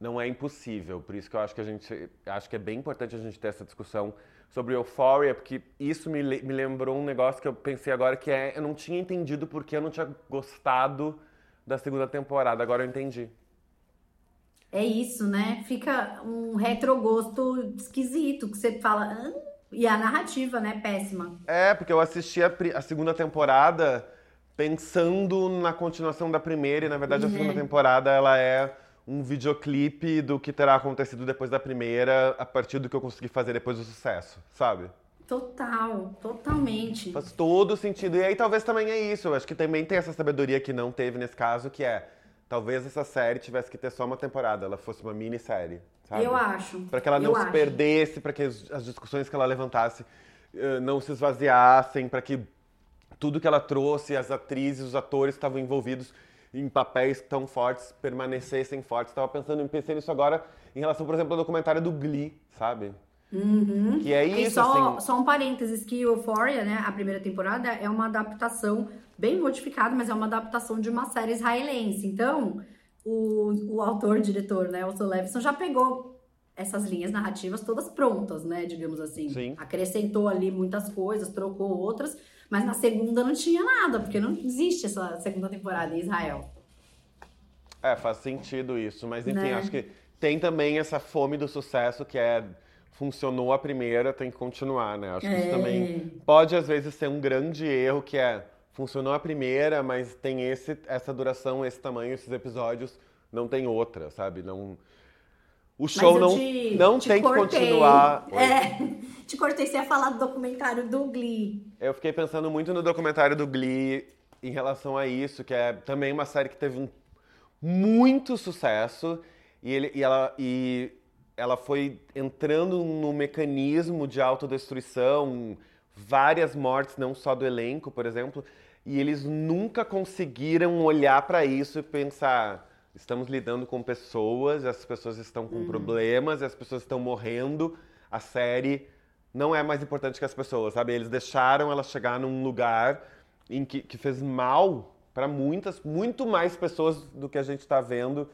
[SPEAKER 2] Não é impossível. Por isso que eu acho que a gente acho que é bem importante a gente ter essa discussão sobre Euphoria, porque isso me, me lembrou um negócio que eu pensei agora que é eu não tinha entendido porque eu não tinha gostado da segunda temporada. Agora eu entendi.
[SPEAKER 1] É isso, né? Fica um retrogosto esquisito que você fala. e a narrativa, né? Péssima.
[SPEAKER 2] É, porque eu assisti a, a segunda temporada pensando na continuação da primeira e na verdade a segunda
[SPEAKER 1] Uhum.
[SPEAKER 2] temporada ela é um videoclipe do que terá acontecido depois da primeira, a partir do que eu consegui fazer depois do sucesso, sabe?
[SPEAKER 1] Total, totalmente.
[SPEAKER 2] Faz todo sentido. E aí talvez também é isso. Eu acho que também tem essa sabedoria que não teve nesse caso, que é talvez essa série tivesse que ter só uma temporada, ela fosse uma minissérie, sabe?
[SPEAKER 1] Eu acho.
[SPEAKER 2] Para que ela não
[SPEAKER 1] eu
[SPEAKER 2] se
[SPEAKER 1] acho.
[SPEAKER 2] perdesse, para que as, discussões que ela levantasse eh, não se esvaziassem, para que tudo que ela trouxe, as atrizes, os atores estavam envolvidos em papéis tão fortes permanecessem fortes. Estava pensando em pensei nisso agora em relação, por exemplo, ao documentário do Glee, sabe?
[SPEAKER 1] Uhum.
[SPEAKER 2] Que é
[SPEAKER 1] E
[SPEAKER 2] isso,
[SPEAKER 1] só,
[SPEAKER 2] assim.
[SPEAKER 1] só um parênteses, que Euphoria, né, a primeira temporada, é uma adaptação bem modificada, mas é uma adaptação de uma série israelense. Então, o, o autor, diretor, né, o Sam Levinson, já pegou essas linhas narrativas todas prontas, né, digamos assim.
[SPEAKER 2] Sim.
[SPEAKER 1] Acrescentou ali muitas coisas, trocou outras, mas na segunda não tinha nada, porque não existe essa segunda temporada em Israel.
[SPEAKER 2] É, faz sentido isso, mas enfim,
[SPEAKER 1] Né?
[SPEAKER 2] acho que tem também essa fome do sucesso que é funcionou a primeira, tem que continuar, né? Acho que isso
[SPEAKER 1] É.
[SPEAKER 2] também pode às vezes ser um grande erro que é funcionou a primeira, mas tem esse essa duração, esse tamanho, esses episódios, não tem outra, sabe? Não o show não
[SPEAKER 1] te-
[SPEAKER 2] não
[SPEAKER 1] te
[SPEAKER 2] tem que
[SPEAKER 1] cortei.
[SPEAKER 2] continuar. Oi.
[SPEAKER 1] É, te cortei, você ia falar do documentário do Glee.
[SPEAKER 2] Eu fiquei pensando muito no documentário do Glee em relação a isso, que é também uma série que teve um muito sucesso e, ele, e, ela, e ela foi entrando no mecanismo de autodestruição, várias mortes, não só do elenco, por exemplo, e eles nunca conseguiram olhar para isso e pensar. Estamos lidando com pessoas, as pessoas estão com problemas, as pessoas estão morrendo. A série não é mais importante que as pessoas, sabe? Eles deixaram ela chegar num lugar em que, que fez mal para muitas, muito mais pessoas do que a gente está vendo,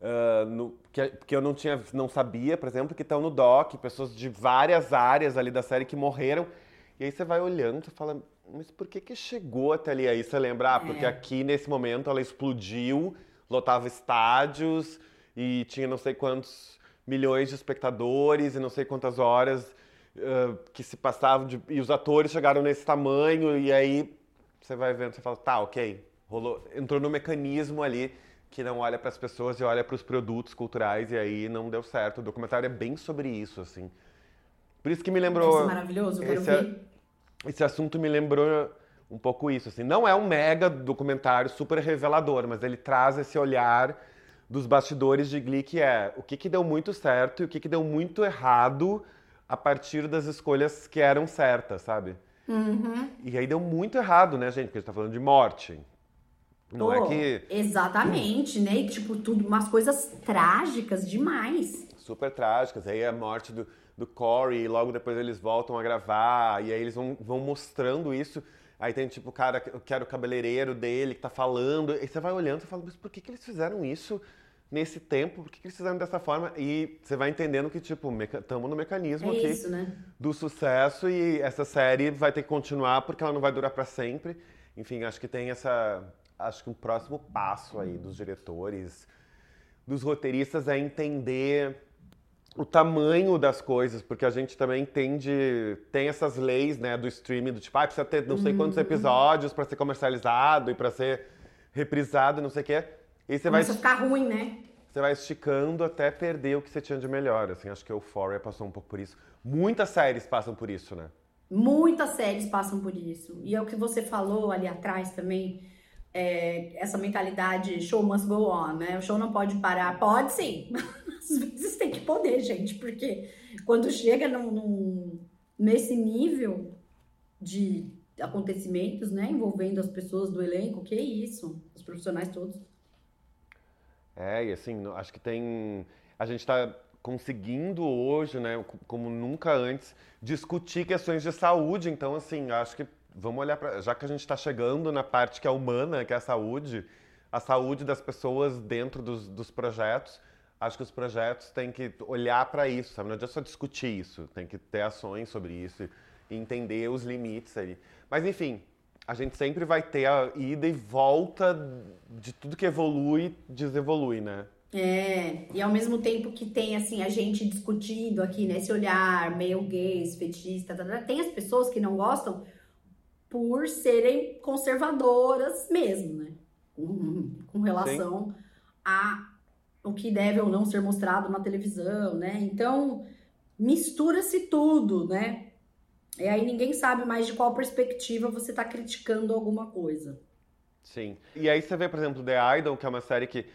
[SPEAKER 2] ah, no- que, que eu não tinha, não sabia, por exemplo, que estão no doc, pessoas de várias áreas ali da série que morreram. E aí você vai olhando e fala, mas por que que chegou até ali? Aí você lembra, ah, porque
[SPEAKER 1] É.
[SPEAKER 2] aqui nesse momento ela explodiu, lotava estádios e tinha não sei quantos milhões de espectadores e não sei quantas horas ah, que se passavam de- e os atores chegaram nesse tamanho e aí você vai vendo, você fala, tá, ok, rolou, entrou no mecanismo ali que não olha para as pessoas e olha para os produtos culturais e aí não deu certo. O documentário é bem sobre isso, assim. Por isso que me lembrou
[SPEAKER 1] ser maravilhoso, eu quero
[SPEAKER 2] esse é-
[SPEAKER 1] ver.
[SPEAKER 2] esse assunto me lembrou um pouco isso, assim. Não é um mega documentário super revelador, mas ele traz esse olhar dos bastidores de Glee, que é o que, que deu muito certo e o que, que deu muito errado a partir das escolhas que eram certas, sabe?
[SPEAKER 1] Uhum.
[SPEAKER 2] E aí deu muito errado, né, gente? Porque a gente tá falando de morte. Não é
[SPEAKER 1] Pô,
[SPEAKER 2] que
[SPEAKER 1] Exatamente, né? E, tipo, tudo, umas coisas trágicas demais.
[SPEAKER 2] super trágicas. Aí a morte do, do Corey, e logo depois eles voltam a gravar, e aí eles vão, vão mostrando isso. Aí tem tipo o cara que era o cabeleireiro dele que tá falando, e você vai olhando e fala, mas por que, que eles fizeram isso nesse tempo? Por que, que eles fizeram dessa forma? E você vai entendendo que, tipo, estamos no mecanismo
[SPEAKER 1] É
[SPEAKER 2] aqui
[SPEAKER 1] isso, né?
[SPEAKER 2] do sucesso e essa série vai ter que continuar porque ela não vai durar para sempre. Enfim, acho que tem essa. Acho que um próximo passo aí dos diretores, dos roteiristas é entender o tamanho das coisas, porque a gente também entende. Tem essas leis, né, do streaming, do tipo, ah, precisa ter não sei quantos episódios para ser comercializado e para ser reprisado, não sei o quê. E você vai
[SPEAKER 1] a ficar ruim, né?
[SPEAKER 2] você vai esticando até perder o que você tinha de melhor. Assim, acho que Euphoria passou um pouco por isso. Muitas séries passam por isso, né?
[SPEAKER 1] Muitas séries passam por isso. E é o que você falou ali atrás também, é, essa mentalidade show must go on, né? O show não pode parar. Pode sim. Às vezes tem que poder, gente, porque quando chega num, num- nesse nível de acontecimentos, né, envolvendo as pessoas do elenco, que isso, os profissionais todos.
[SPEAKER 2] É, e assim, acho que tem. A gente está conseguindo hoje, né, co- como nunca antes, discutir questões de saúde. Então, assim, acho que vamos olhar para. Já que a gente está chegando na parte que é humana, que é a saúde, a saúde das pessoas dentro dos, dos projetos, acho que os projetos têm que olhar para isso, sabe? Não adianta só discutir isso, tem que ter ações sobre isso e entender os limites aí. Mas, enfim. A gente sempre vai ter a ida e volta de tudo que evolui, desevolui, né?
[SPEAKER 1] É, e ao mesmo tempo que tem assim a gente discutindo aqui nesse olhar meio gays, fetichista, tá, tá, tá, tem as pessoas que não gostam por serem conservadoras mesmo, né? Com, com relação Sim. a o que deve ou não ser mostrado na televisão, né? Então, mistura-se tudo, né? E aí ninguém sabe mais de qual perspectiva você está criticando alguma coisa.
[SPEAKER 2] Sim. E aí você vê, por exemplo, The Idol, que é uma série que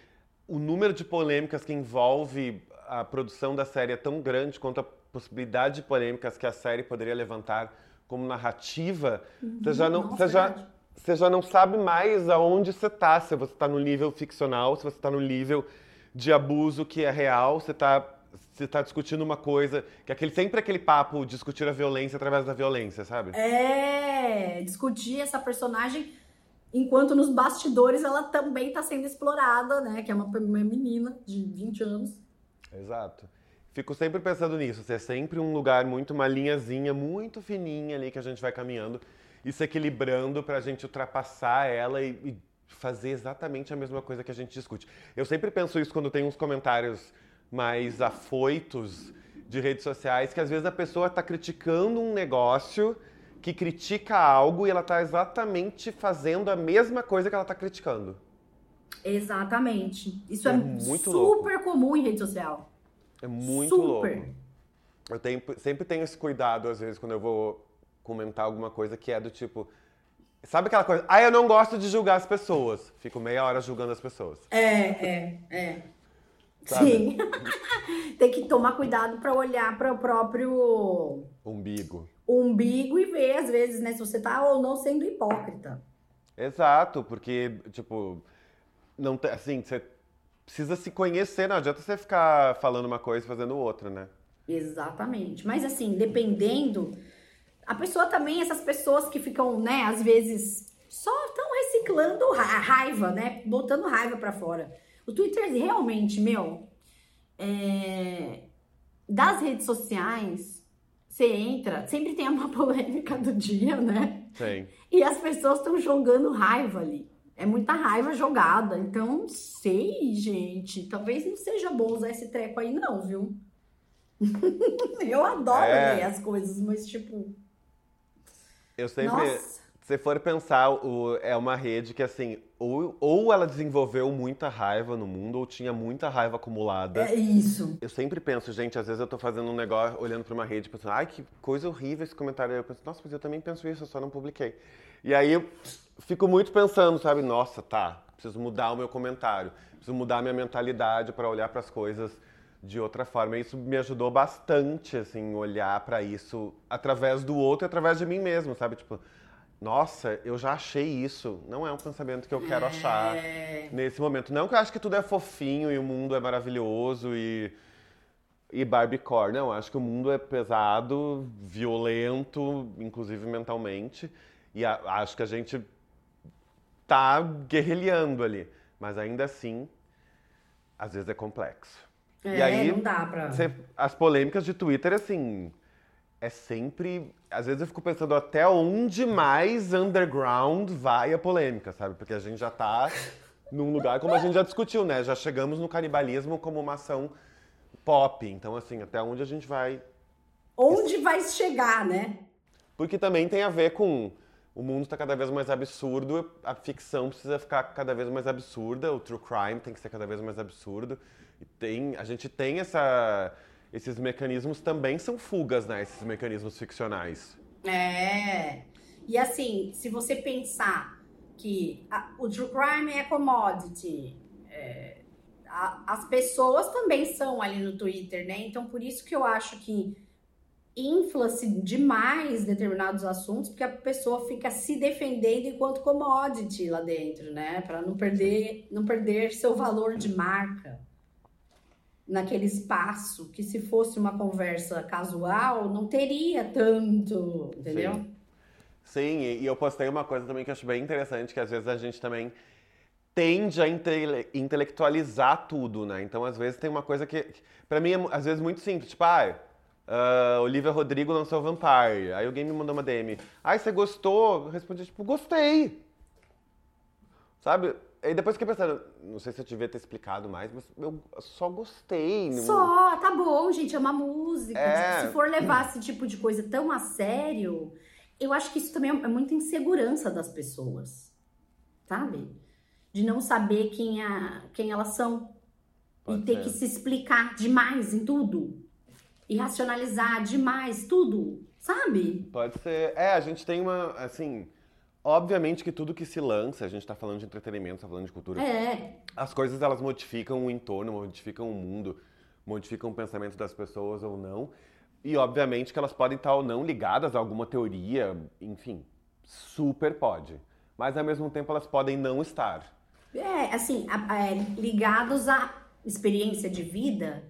[SPEAKER 2] o número de polêmicas que envolve a produção da série é tão grande quanto a possibilidade de polêmicas que a série poderia levantar como narrativa, uhum. você, já não, Nossa, você, já, você já não sabe mais aonde você está. Se você está no nível ficcional, se você está no nível de abuso que é real, você está você está discutindo uma coisa, que é aquele, sempre aquele papo discutir a violência através da violência, sabe?
[SPEAKER 1] É, discutir essa personagem enquanto nos bastidores ela também está sendo explorada, né? Que é uma, uma menina de 20 anos.
[SPEAKER 2] Exato. Fico sempre pensando nisso, é sempre um lugar muito, uma linhazinha muito fininha ali que a gente vai caminhando e se equilibrando para a gente ultrapassar ela e, e fazer exatamente a mesma coisa que a gente discute. Eu sempre penso isso quando tem uns comentários mais afoitos de redes sociais, que às vezes a pessoa está criticando um negócio que critica algo e ela está exatamente fazendo a mesma coisa que ela está criticando.
[SPEAKER 1] Exatamente. Isso é, é muito super louco. comum em rede social.
[SPEAKER 2] É muito super. louco. Eu tenho, sempre tenho esse cuidado, às vezes, quando eu vou comentar alguma coisa que é do tipo. Sabe aquela coisa? Ah, eu não gosto de julgar as pessoas. Fico meia hora julgando as pessoas.
[SPEAKER 1] É, é, é. Sabe? Sim. Tem que tomar cuidado para olhar para o próprio
[SPEAKER 2] umbigo.
[SPEAKER 1] Umbigo e ver, às vezes, né, se você tá ou não sendo hipócrita.
[SPEAKER 2] Exato, porque, tipo, não assim, você precisa se conhecer, não adianta você ficar falando uma coisa e fazendo outra, né?
[SPEAKER 1] Exatamente. Mas assim, dependendo, a pessoa também, essas pessoas que ficam, né, às vezes só estão reciclando raiva, né? Botando raiva para fora. O Twitter realmente, meu, é... das redes sociais, você entra, sempre tem uma polêmica do dia, né?
[SPEAKER 2] Sim.
[SPEAKER 1] E as pessoas estão jogando raiva ali. É muita raiva jogada. Então, não sei, gente. Talvez não seja bom usar esse treco aí, não, viu? eu adoro é... ler as coisas, mas tipo.
[SPEAKER 2] Eu sempre. Nossa se for pensar, o, é uma rede que, assim, ou, ou ela desenvolveu muita raiva no mundo, ou tinha muita raiva acumulada.
[SPEAKER 1] É isso.
[SPEAKER 2] Eu sempre penso, gente, às vezes eu tô fazendo um negócio, olhando pra uma rede, pensando, ai, que coisa horrível esse comentário. Aí eu penso, nossa, mas eu também penso isso, eu só não publiquei. E aí fico muito pensando, sabe, nossa, tá, preciso mudar o meu comentário, preciso mudar a minha mentalidade para olhar para as coisas de outra forma. E isso me ajudou bastante, assim, olhar para isso através do outro e através de mim mesmo, sabe? Tipo, nossa, eu já achei isso. Não é um pensamento que eu quero é... achar nesse momento. Não que eu acho que tudo é fofinho e o mundo é maravilhoso e, e Barbiecore. Não, acho que o mundo é pesado, violento, inclusive mentalmente. E a, acho que a gente tá guerrilhando ali. Mas ainda assim, às vezes é complexo.
[SPEAKER 1] É, e aí, não dá pra...
[SPEAKER 2] as polêmicas de Twitter, assim é sempre. Às vezes eu fico pensando até onde mais underground vai a polêmica, sabe? Porque a gente já tá num lugar, como a gente já discutiu, né? Já chegamos no canibalismo como uma ação pop. Então, assim, até onde a gente vai.
[SPEAKER 1] Onde vai chegar, né?
[SPEAKER 2] Porque também tem a ver com. O mundo está cada vez mais absurdo, a ficção precisa ficar cada vez mais absurda, o true crime tem que ser cada vez mais absurdo. E tem, a gente tem essa esses mecanismos também são fugas, né? Esses mecanismos ficcionais.
[SPEAKER 1] É. E assim, se você pensar que a, o true crime é commodity, é, a, as pessoas também são ali no Twitter, né? Então, por isso que eu acho que infla-se demais determinados assuntos, porque a pessoa fica se defendendo enquanto commodity lá dentro, né? Para não perder, não perder seu valor de marca naquele espaço que se fosse uma conversa casual não teria tanto, entendeu?
[SPEAKER 2] Sim, Sim e eu postei uma coisa também que eu acho bem interessante, que às vezes a gente também tende a intele intelectualizar tudo, né? Então, às vezes tem uma coisa que, para mim, é às vezes muito simples, tipo, ah, uh, Olivia Rodrigo lançou Vampire, aí alguém me mandou uma DM, ai, você gostou? Eu respondi, tipo, gostei. Sabe? E depois fiquei pensando, não sei se eu devia ter explicado mais, mas eu só gostei.
[SPEAKER 1] Só, tá bom, gente, é uma música. É... Se for levar esse tipo de coisa tão a sério, eu acho que isso também é muita insegurança das pessoas, sabe? De não saber quem, a, quem elas são Pode e ter ser. que se explicar demais em tudo e racionalizar demais tudo, sabe?
[SPEAKER 2] Pode ser. É, a gente tem uma, assim, obviamente que tudo que se lança, a gente tá falando de entretenimento, tá falando de cultura.
[SPEAKER 1] É.
[SPEAKER 2] As coisas elas modificam o entorno, modificam o mundo, modificam o pensamento das pessoas ou não. E obviamente que elas podem estar ou não ligadas a alguma teoria, enfim, super pode. Mas ao mesmo tempo elas podem não estar.
[SPEAKER 1] É, assim, é, ligados à experiência de vida,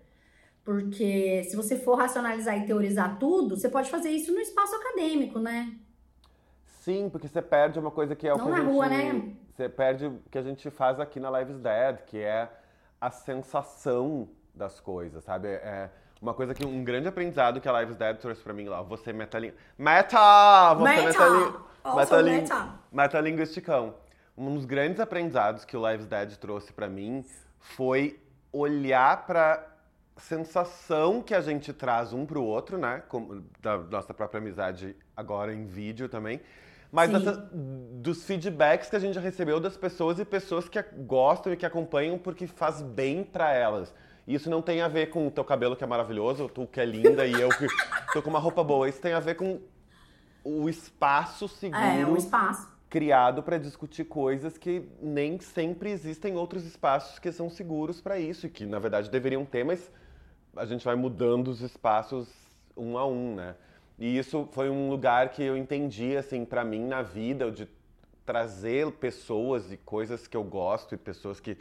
[SPEAKER 1] porque se você for racionalizar e teorizar tudo, você pode fazer isso no espaço acadêmico, né?
[SPEAKER 2] Sim, porque você perde uma coisa que é o
[SPEAKER 1] não
[SPEAKER 2] que
[SPEAKER 1] na
[SPEAKER 2] a gente,
[SPEAKER 1] rua, né?
[SPEAKER 2] Você perde o que a gente faz aqui na Lives Dead, que é a sensação das coisas, sabe? É uma coisa que um grande aprendizado que a Lives Dead trouxe pra mim lá, você metaling... Meta! Você
[SPEAKER 1] meta!
[SPEAKER 2] metaling...
[SPEAKER 1] meta.
[SPEAKER 2] Metalinguisticão. Um dos grandes aprendizados que o Lives Dead trouxe para mim foi olhar para sensação que a gente traz um pro outro, né? Como, da nossa própria amizade agora em vídeo também. Mas essa, dos feedbacks que a gente recebeu das pessoas e pessoas que gostam e que acompanham porque faz bem para elas. Isso não tem a ver com o teu cabelo que é maravilhoso, tu que é linda e eu que tô com uma roupa boa. Isso tem a ver com o espaço seguro.
[SPEAKER 1] É, o espaço.
[SPEAKER 2] Criado para discutir coisas que nem sempre existem outros espaços que são seguros para isso e que na verdade deveriam ter, mas a gente vai mudando os espaços um a um, né? E isso foi um lugar que eu entendi assim para mim na vida de trazer pessoas e coisas que eu gosto e pessoas que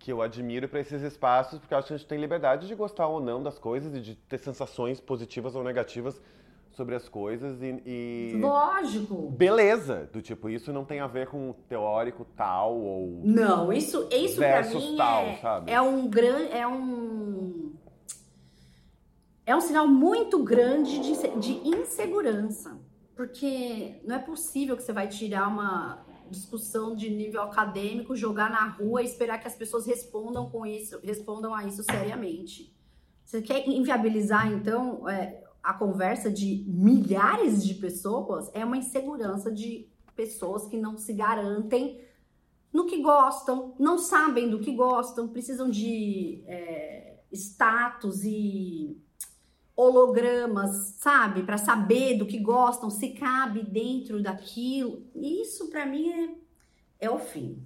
[SPEAKER 2] que eu admiro para esses espaços, porque eu acho que a gente tem liberdade de gostar ou não das coisas e de ter sensações positivas ou negativas sobre as coisas e, e...
[SPEAKER 1] lógico
[SPEAKER 2] beleza do tipo isso não tem a ver com o teórico tal ou
[SPEAKER 1] não isso isso para mim
[SPEAKER 2] tal,
[SPEAKER 1] é,
[SPEAKER 2] sabe?
[SPEAKER 1] é um grande é um é um sinal muito grande de, de insegurança porque não é possível que você vai tirar uma discussão de nível acadêmico, jogar na rua e esperar que as pessoas respondam com isso, respondam a isso seriamente. Você quer inviabilizar, então, é, a conversa de milhares de pessoas? É uma insegurança de pessoas que não se garantem no que gostam, não sabem do que gostam, precisam de é, status e hologramas, sabe? Para saber do que gostam, se cabe dentro daquilo. Isso para mim é, é o fim.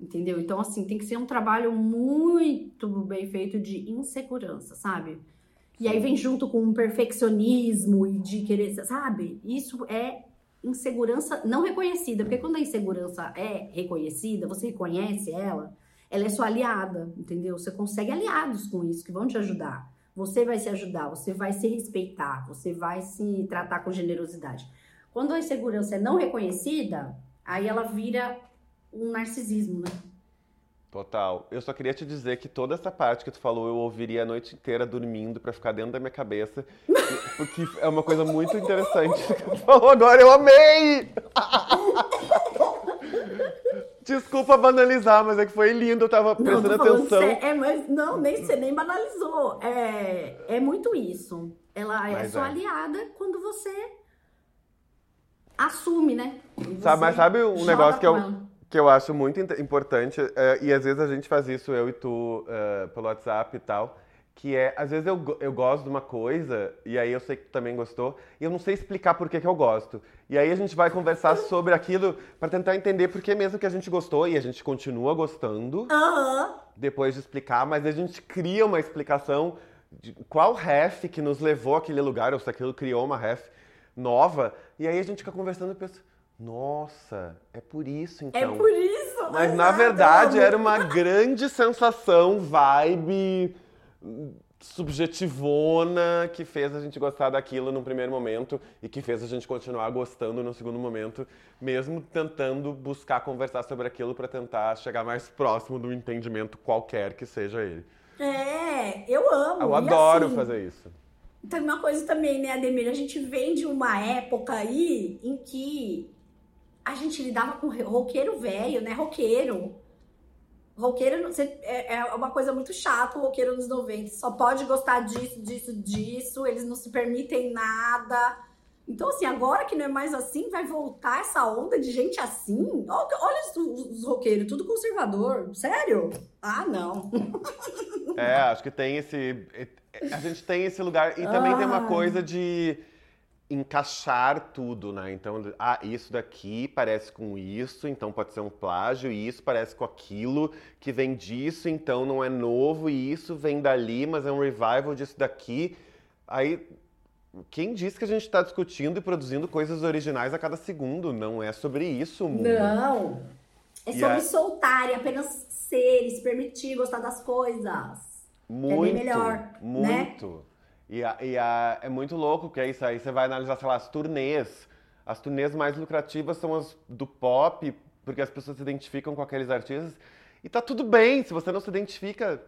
[SPEAKER 1] Entendeu? Então, assim, tem que ser um trabalho muito bem feito de insegurança, sabe? E aí vem junto com um perfeccionismo e de querer, sabe? Isso é insegurança não reconhecida, porque quando a insegurança é reconhecida, você reconhece ela, ela é sua aliada, entendeu? Você consegue aliados com isso que vão te ajudar. Você vai se ajudar, você vai se respeitar, você vai se tratar com generosidade. Quando a insegurança é não reconhecida, aí ela vira um narcisismo, né?
[SPEAKER 2] Total. Eu só queria te dizer que toda essa parte que tu falou eu ouviria a noite inteira dormindo para ficar dentro da minha cabeça, porque é uma coisa muito interessante que tu falou agora. Eu amei! Desculpa banalizar, mas é que foi lindo, eu tava prestando não, atenção.
[SPEAKER 1] É, mas não, nem você nem banalizou. É, é muito isso. Ela é mas sua é. aliada quando você assume, né?
[SPEAKER 2] Sabe, mas sabe um negócio que eu, que eu acho muito importante, é, e às vezes a gente faz isso, eu e tu, é, pelo WhatsApp e tal, que é, às vezes eu, eu gosto de uma coisa, e aí eu sei que tu também gostou, e eu não sei explicar por que, que eu gosto. E aí a gente vai conversar sobre aquilo para tentar entender por que mesmo que a gente gostou, e a gente continua gostando,
[SPEAKER 1] uhum.
[SPEAKER 2] depois de explicar, mas a gente cria uma explicação de qual ref que nos levou àquele lugar, ou se aquilo criou uma ref nova, e aí a gente fica conversando e pensa, nossa, é por isso então.
[SPEAKER 1] É por isso!
[SPEAKER 2] Mas na verdade era uma grande sensação, vibe subjetivona que fez a gente gostar daquilo no primeiro momento e que fez a gente continuar gostando no segundo momento, mesmo tentando buscar conversar sobre aquilo para tentar chegar mais próximo do entendimento qualquer que seja ele.
[SPEAKER 1] É, eu amo.
[SPEAKER 2] Eu adoro
[SPEAKER 1] assim,
[SPEAKER 2] fazer isso.
[SPEAKER 1] Tem uma coisa também, né, Ademir? A gente vem de uma época aí em que a gente lidava com roqueiro velho, né? Roqueiro roqueiro é, é uma coisa muito chata, o roqueiro nos 90. Só pode gostar disso, disso, disso. Eles não se permitem nada. Então, assim, agora que não é mais assim, vai voltar essa onda de gente assim? Olha, olha os, os roqueiros, tudo conservador. Sério? Ah, não.
[SPEAKER 2] É, acho que tem esse. A gente tem esse lugar. E também tem uma coisa de encaixar tudo, né? Então, ah, isso daqui parece com isso, então pode ser um plágio, e isso parece com aquilo que vem disso, então não é novo, e isso vem dali, mas é um revival disso daqui. Aí, quem disse que a gente está discutindo e produzindo coisas originais a cada segundo? Não é sobre isso o mundo.
[SPEAKER 1] Não. É sobre
[SPEAKER 2] a-
[SPEAKER 1] soltar e apenas ser se permitir gostar das coisas.
[SPEAKER 2] Muito,
[SPEAKER 1] melhor, né?
[SPEAKER 2] E, a- e a- é muito louco que é isso aí. Você vai analisar, sei lá, as turnês. As turnês mais lucrativas são as do pop, porque as pessoas se identificam com aqueles artistas. E tá tudo bem, se você não se identifica,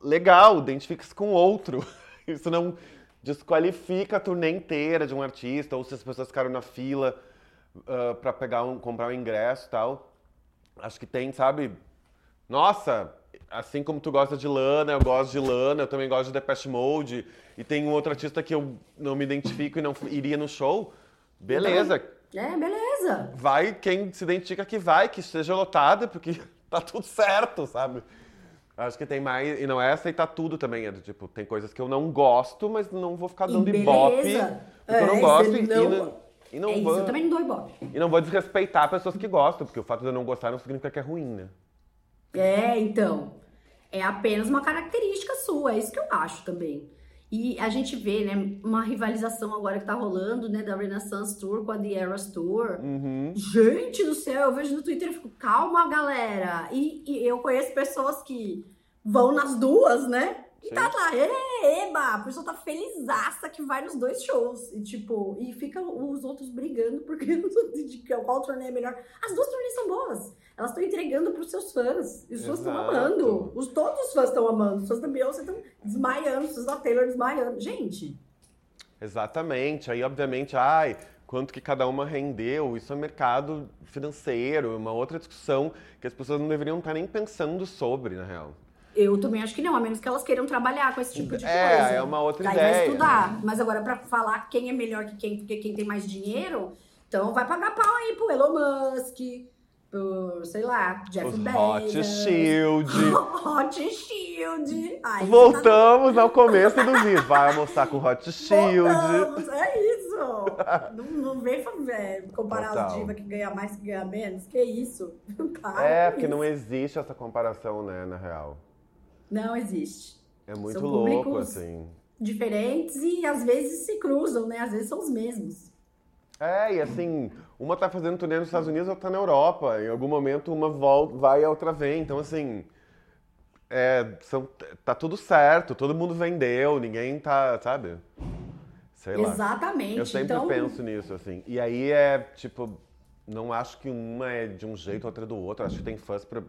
[SPEAKER 2] legal, identifique-se com outro. Isso não desqualifica a turnê inteira de um artista, ou se as pessoas ficaram na fila ah, pra pegar um, comprar um ingresso e tal. Acho que tem, sabe? Nossa, assim como tu gosta de Lana, eu gosto de Lana, eu também gosto de Depeche Mode, e tem um outro artista que eu não me identifico e não iria no show, beleza.
[SPEAKER 1] É, beleza.
[SPEAKER 2] Vai quem se identifica que vai, que seja lotada, porque tá tudo certo, sabe? Acho que tem mais, e não é aceitar tudo também, é do tipo, tem coisas que eu não gosto, mas não vou ficar dando ibope,
[SPEAKER 1] beleza.
[SPEAKER 2] porque eu
[SPEAKER 1] É,
[SPEAKER 2] não
[SPEAKER 1] você
[SPEAKER 2] gosto, e,
[SPEAKER 1] não-
[SPEAKER 2] e não, e não
[SPEAKER 1] é isso,
[SPEAKER 2] vou,
[SPEAKER 1] eu também não dou ibope.
[SPEAKER 2] e não vou desrespeitar pessoas que gostam, porque o fato de eu não gostar não significa que é ruim, né?
[SPEAKER 1] É, então. É apenas uma característica sua, é isso que eu acho também. E a gente vê, né, uma rivalização agora que tá rolando, né, da Renaissance Tour com a The Eras Tour.
[SPEAKER 2] Uhum.
[SPEAKER 1] Gente do céu, eu vejo no Twitter e fico, calma, galera. E, e eu conheço pessoas que vão nas duas, né? E
[SPEAKER 2] Sim.
[SPEAKER 1] tá lá, "Ê, eba, a pessoa tá felizaça que vai nos dois shows. E tipo, e fica os outros brigando porque de qual turnê é melhor. As duas turnês são boas. Elas estão entregando pros seus fãs. E os fãs estão amando. Os, todos os fãs estão amando. Os fãs da Beyoncé estão desmaiando, os fãs da Taylor desmaiando. Gente,
[SPEAKER 2] Exatamente. Aí, obviamente, ai, quanto que cada uma rendeu, isso é mercado financeiro, é uma outra discussão que as pessoas não deveriam estar nem pensando sobre, na real.
[SPEAKER 1] Eu também acho que não, a menos que elas queiram trabalhar com esse tipo de
[SPEAKER 2] É,
[SPEAKER 1] coisa.
[SPEAKER 2] é uma outra
[SPEAKER 1] Daí
[SPEAKER 2] ideia.
[SPEAKER 1] vai estudar. Mas agora, pra falar quem é melhor que quem, porque quem tem mais dinheiro, então vai pagar pau aí pro Elon Musk, pro, sei lá, Jeff
[SPEAKER 2] Os
[SPEAKER 1] Bezos.
[SPEAKER 2] Hot Shield.
[SPEAKER 1] Hot Shield. Ai,
[SPEAKER 2] Voltamos ao começo do vídeo. Vai almoçar com Hot Shield.
[SPEAKER 1] Voltamos, é isso. não, não vem é, comparar
[SPEAKER 2] Total.
[SPEAKER 1] as divas que ganham mais que ganham menos. Que isso? Para
[SPEAKER 2] É, porque
[SPEAKER 1] isso.
[SPEAKER 2] não existe essa comparação, né, na real.
[SPEAKER 1] Não existe.
[SPEAKER 2] É muito
[SPEAKER 1] São
[SPEAKER 2] louco,
[SPEAKER 1] públicos
[SPEAKER 2] assim.
[SPEAKER 1] Diferentes e às vezes se cruzam, né? Às vezes são os mesmos.
[SPEAKER 2] É, e assim, uma tá fazendo turnê nos Estados Unidos, outra tá na Europa. Em algum momento uma volta, vai e a outra vem. Então, assim, é, são, tá tudo certo, todo mundo vendeu, ninguém tá, sabe? Sei lá.
[SPEAKER 1] Exatamente.
[SPEAKER 2] Eu sempre
[SPEAKER 1] então,
[SPEAKER 2] penso nisso, assim. E aí é, tipo, não acho que uma é de um jeito, outra é do outro. Acho que tem fãs pra.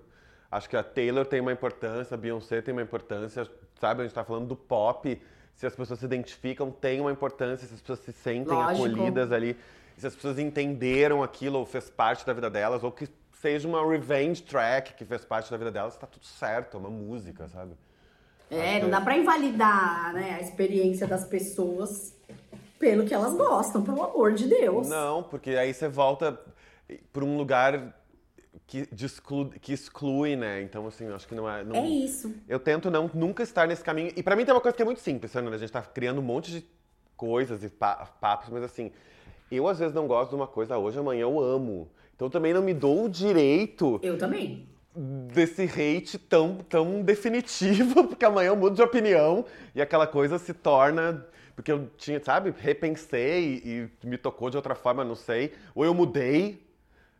[SPEAKER 2] Acho que a Taylor tem uma importância, a Beyoncé tem uma importância, sabe? A gente tá falando do pop. Se as pessoas se identificam, tem uma importância, se as pessoas se sentem
[SPEAKER 1] Lógico.
[SPEAKER 2] acolhidas ali, se as pessoas entenderam aquilo ou fez parte da vida delas, ou que seja uma revenge track que fez parte da vida delas, tá tudo certo, é uma música, sabe?
[SPEAKER 1] É, não dá pra invalidar né, a experiência das pessoas pelo que elas gostam, pelo amor de Deus.
[SPEAKER 2] Não, porque aí você volta para um lugar que, exclu- que exclui, né? Então, assim, eu acho que não é. não-
[SPEAKER 1] É isso.
[SPEAKER 2] Eu tento não, nunca estar nesse caminho. E pra mim tem uma coisa que é muito simples, Sandra. A gente tá criando um monte de coisas e pa- papos, mas assim, eu às vezes não gosto de uma coisa hoje, amanhã eu amo. Então eu também não me dou o direito
[SPEAKER 1] Eu também.
[SPEAKER 2] desse hate tão, tão definitivo, porque amanhã eu mudo de opinião e aquela coisa se torna. Porque eu tinha, sabe, repensei e me tocou de outra forma, não sei. Ou eu mudei.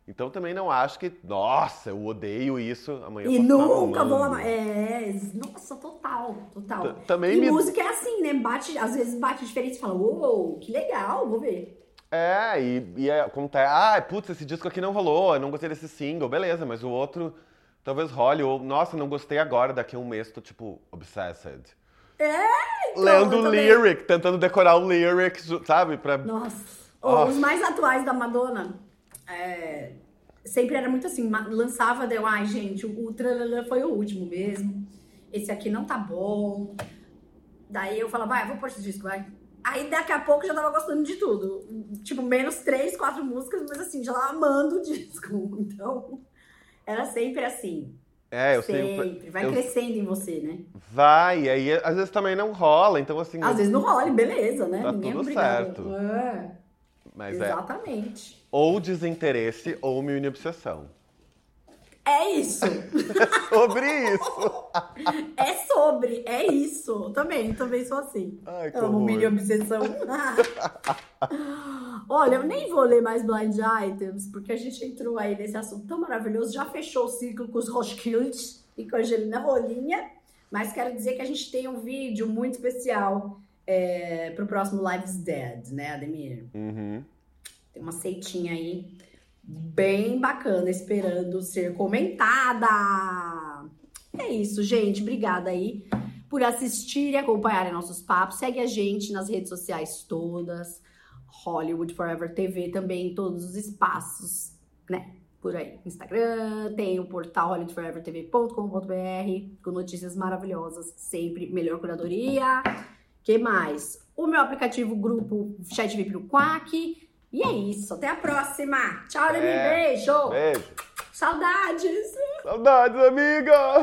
[SPEAKER 2] Então também não acho que, nossa, eu odeio isso, amanhã eu
[SPEAKER 1] E nunca vou amar. É, nossa, total, total.
[SPEAKER 2] T- também
[SPEAKER 1] e
[SPEAKER 2] me-
[SPEAKER 1] música é assim, né? Bate, às vezes bate diferente e fala, uou, que legal, vou ver.
[SPEAKER 2] É, e, e é, como tá, ah, putz, esse disco aqui não rolou, eu não gostei desse single, beleza, mas o outro talvez role, ou, nossa, não gostei agora, daqui a um mês tô, tipo, obsessed.
[SPEAKER 1] É, então,
[SPEAKER 2] Lendo o lyric, tentando decorar o lyric, sabe, pra...
[SPEAKER 1] Nossa. Ó, Os mais atuais da Madonna, é, sempre era muito assim, lançava, deu, ai gente, o, o foi o último mesmo, esse aqui não tá bom. Daí eu falava, vai, eu vou pôr esse disco, vai. Aí daqui a pouco eu já tava gostando de tudo. Tipo, menos três, quatro músicas, mas assim, já tava amando o disco. Então, era sempre assim.
[SPEAKER 2] É, eu
[SPEAKER 1] sempre.
[SPEAKER 2] sempre.
[SPEAKER 1] Vai
[SPEAKER 2] eu-
[SPEAKER 1] crescendo em você, né?
[SPEAKER 2] Vai, aí às vezes também não rola, então assim.
[SPEAKER 1] Às vezes não rola, beleza, né?
[SPEAKER 2] Tá
[SPEAKER 1] Ninguém é
[SPEAKER 2] tudo
[SPEAKER 1] obrigado.
[SPEAKER 2] certo.
[SPEAKER 1] É,
[SPEAKER 2] Mas é
[SPEAKER 1] exatamente.
[SPEAKER 2] Ou desinteresse ou mini obsessão.
[SPEAKER 1] É isso.
[SPEAKER 2] Sobre isso!
[SPEAKER 1] É sobre. É isso. Também, também sou assim.
[SPEAKER 2] Ai, que
[SPEAKER 1] Amo mini obsessão. Olha, eu nem vou ler mais blind items, porque a gente entrou aí nesse assunto tão maravilhoso. Já fechou o ciclo com os Roskilde e com a Angelina Rolinha. Mas quero dizer que a gente tem um vídeo muito especial é, pro próximo Lives Dead, né, Ademir?
[SPEAKER 2] Uhum.
[SPEAKER 1] Tem uma ceitinha aí bem bacana esperando ser comentada. É isso, gente. Obrigada aí por assistir e acompanharem nossos papos. Segue a gente nas redes sociais todas. Hollywood Forever TV também em todos os espaços, né? Por aí. Instagram, tem o portal hollywoodforevertv.com.br com notícias maravilhosas, sempre melhor curadoria. que mais? O meu aplicativo grupo Chat VIP no Quack. E é isso. Até a próxima. Tchau.
[SPEAKER 2] É.
[SPEAKER 1] Beijo.
[SPEAKER 2] Beijo.
[SPEAKER 1] Saudades.
[SPEAKER 2] Saudades, amiga!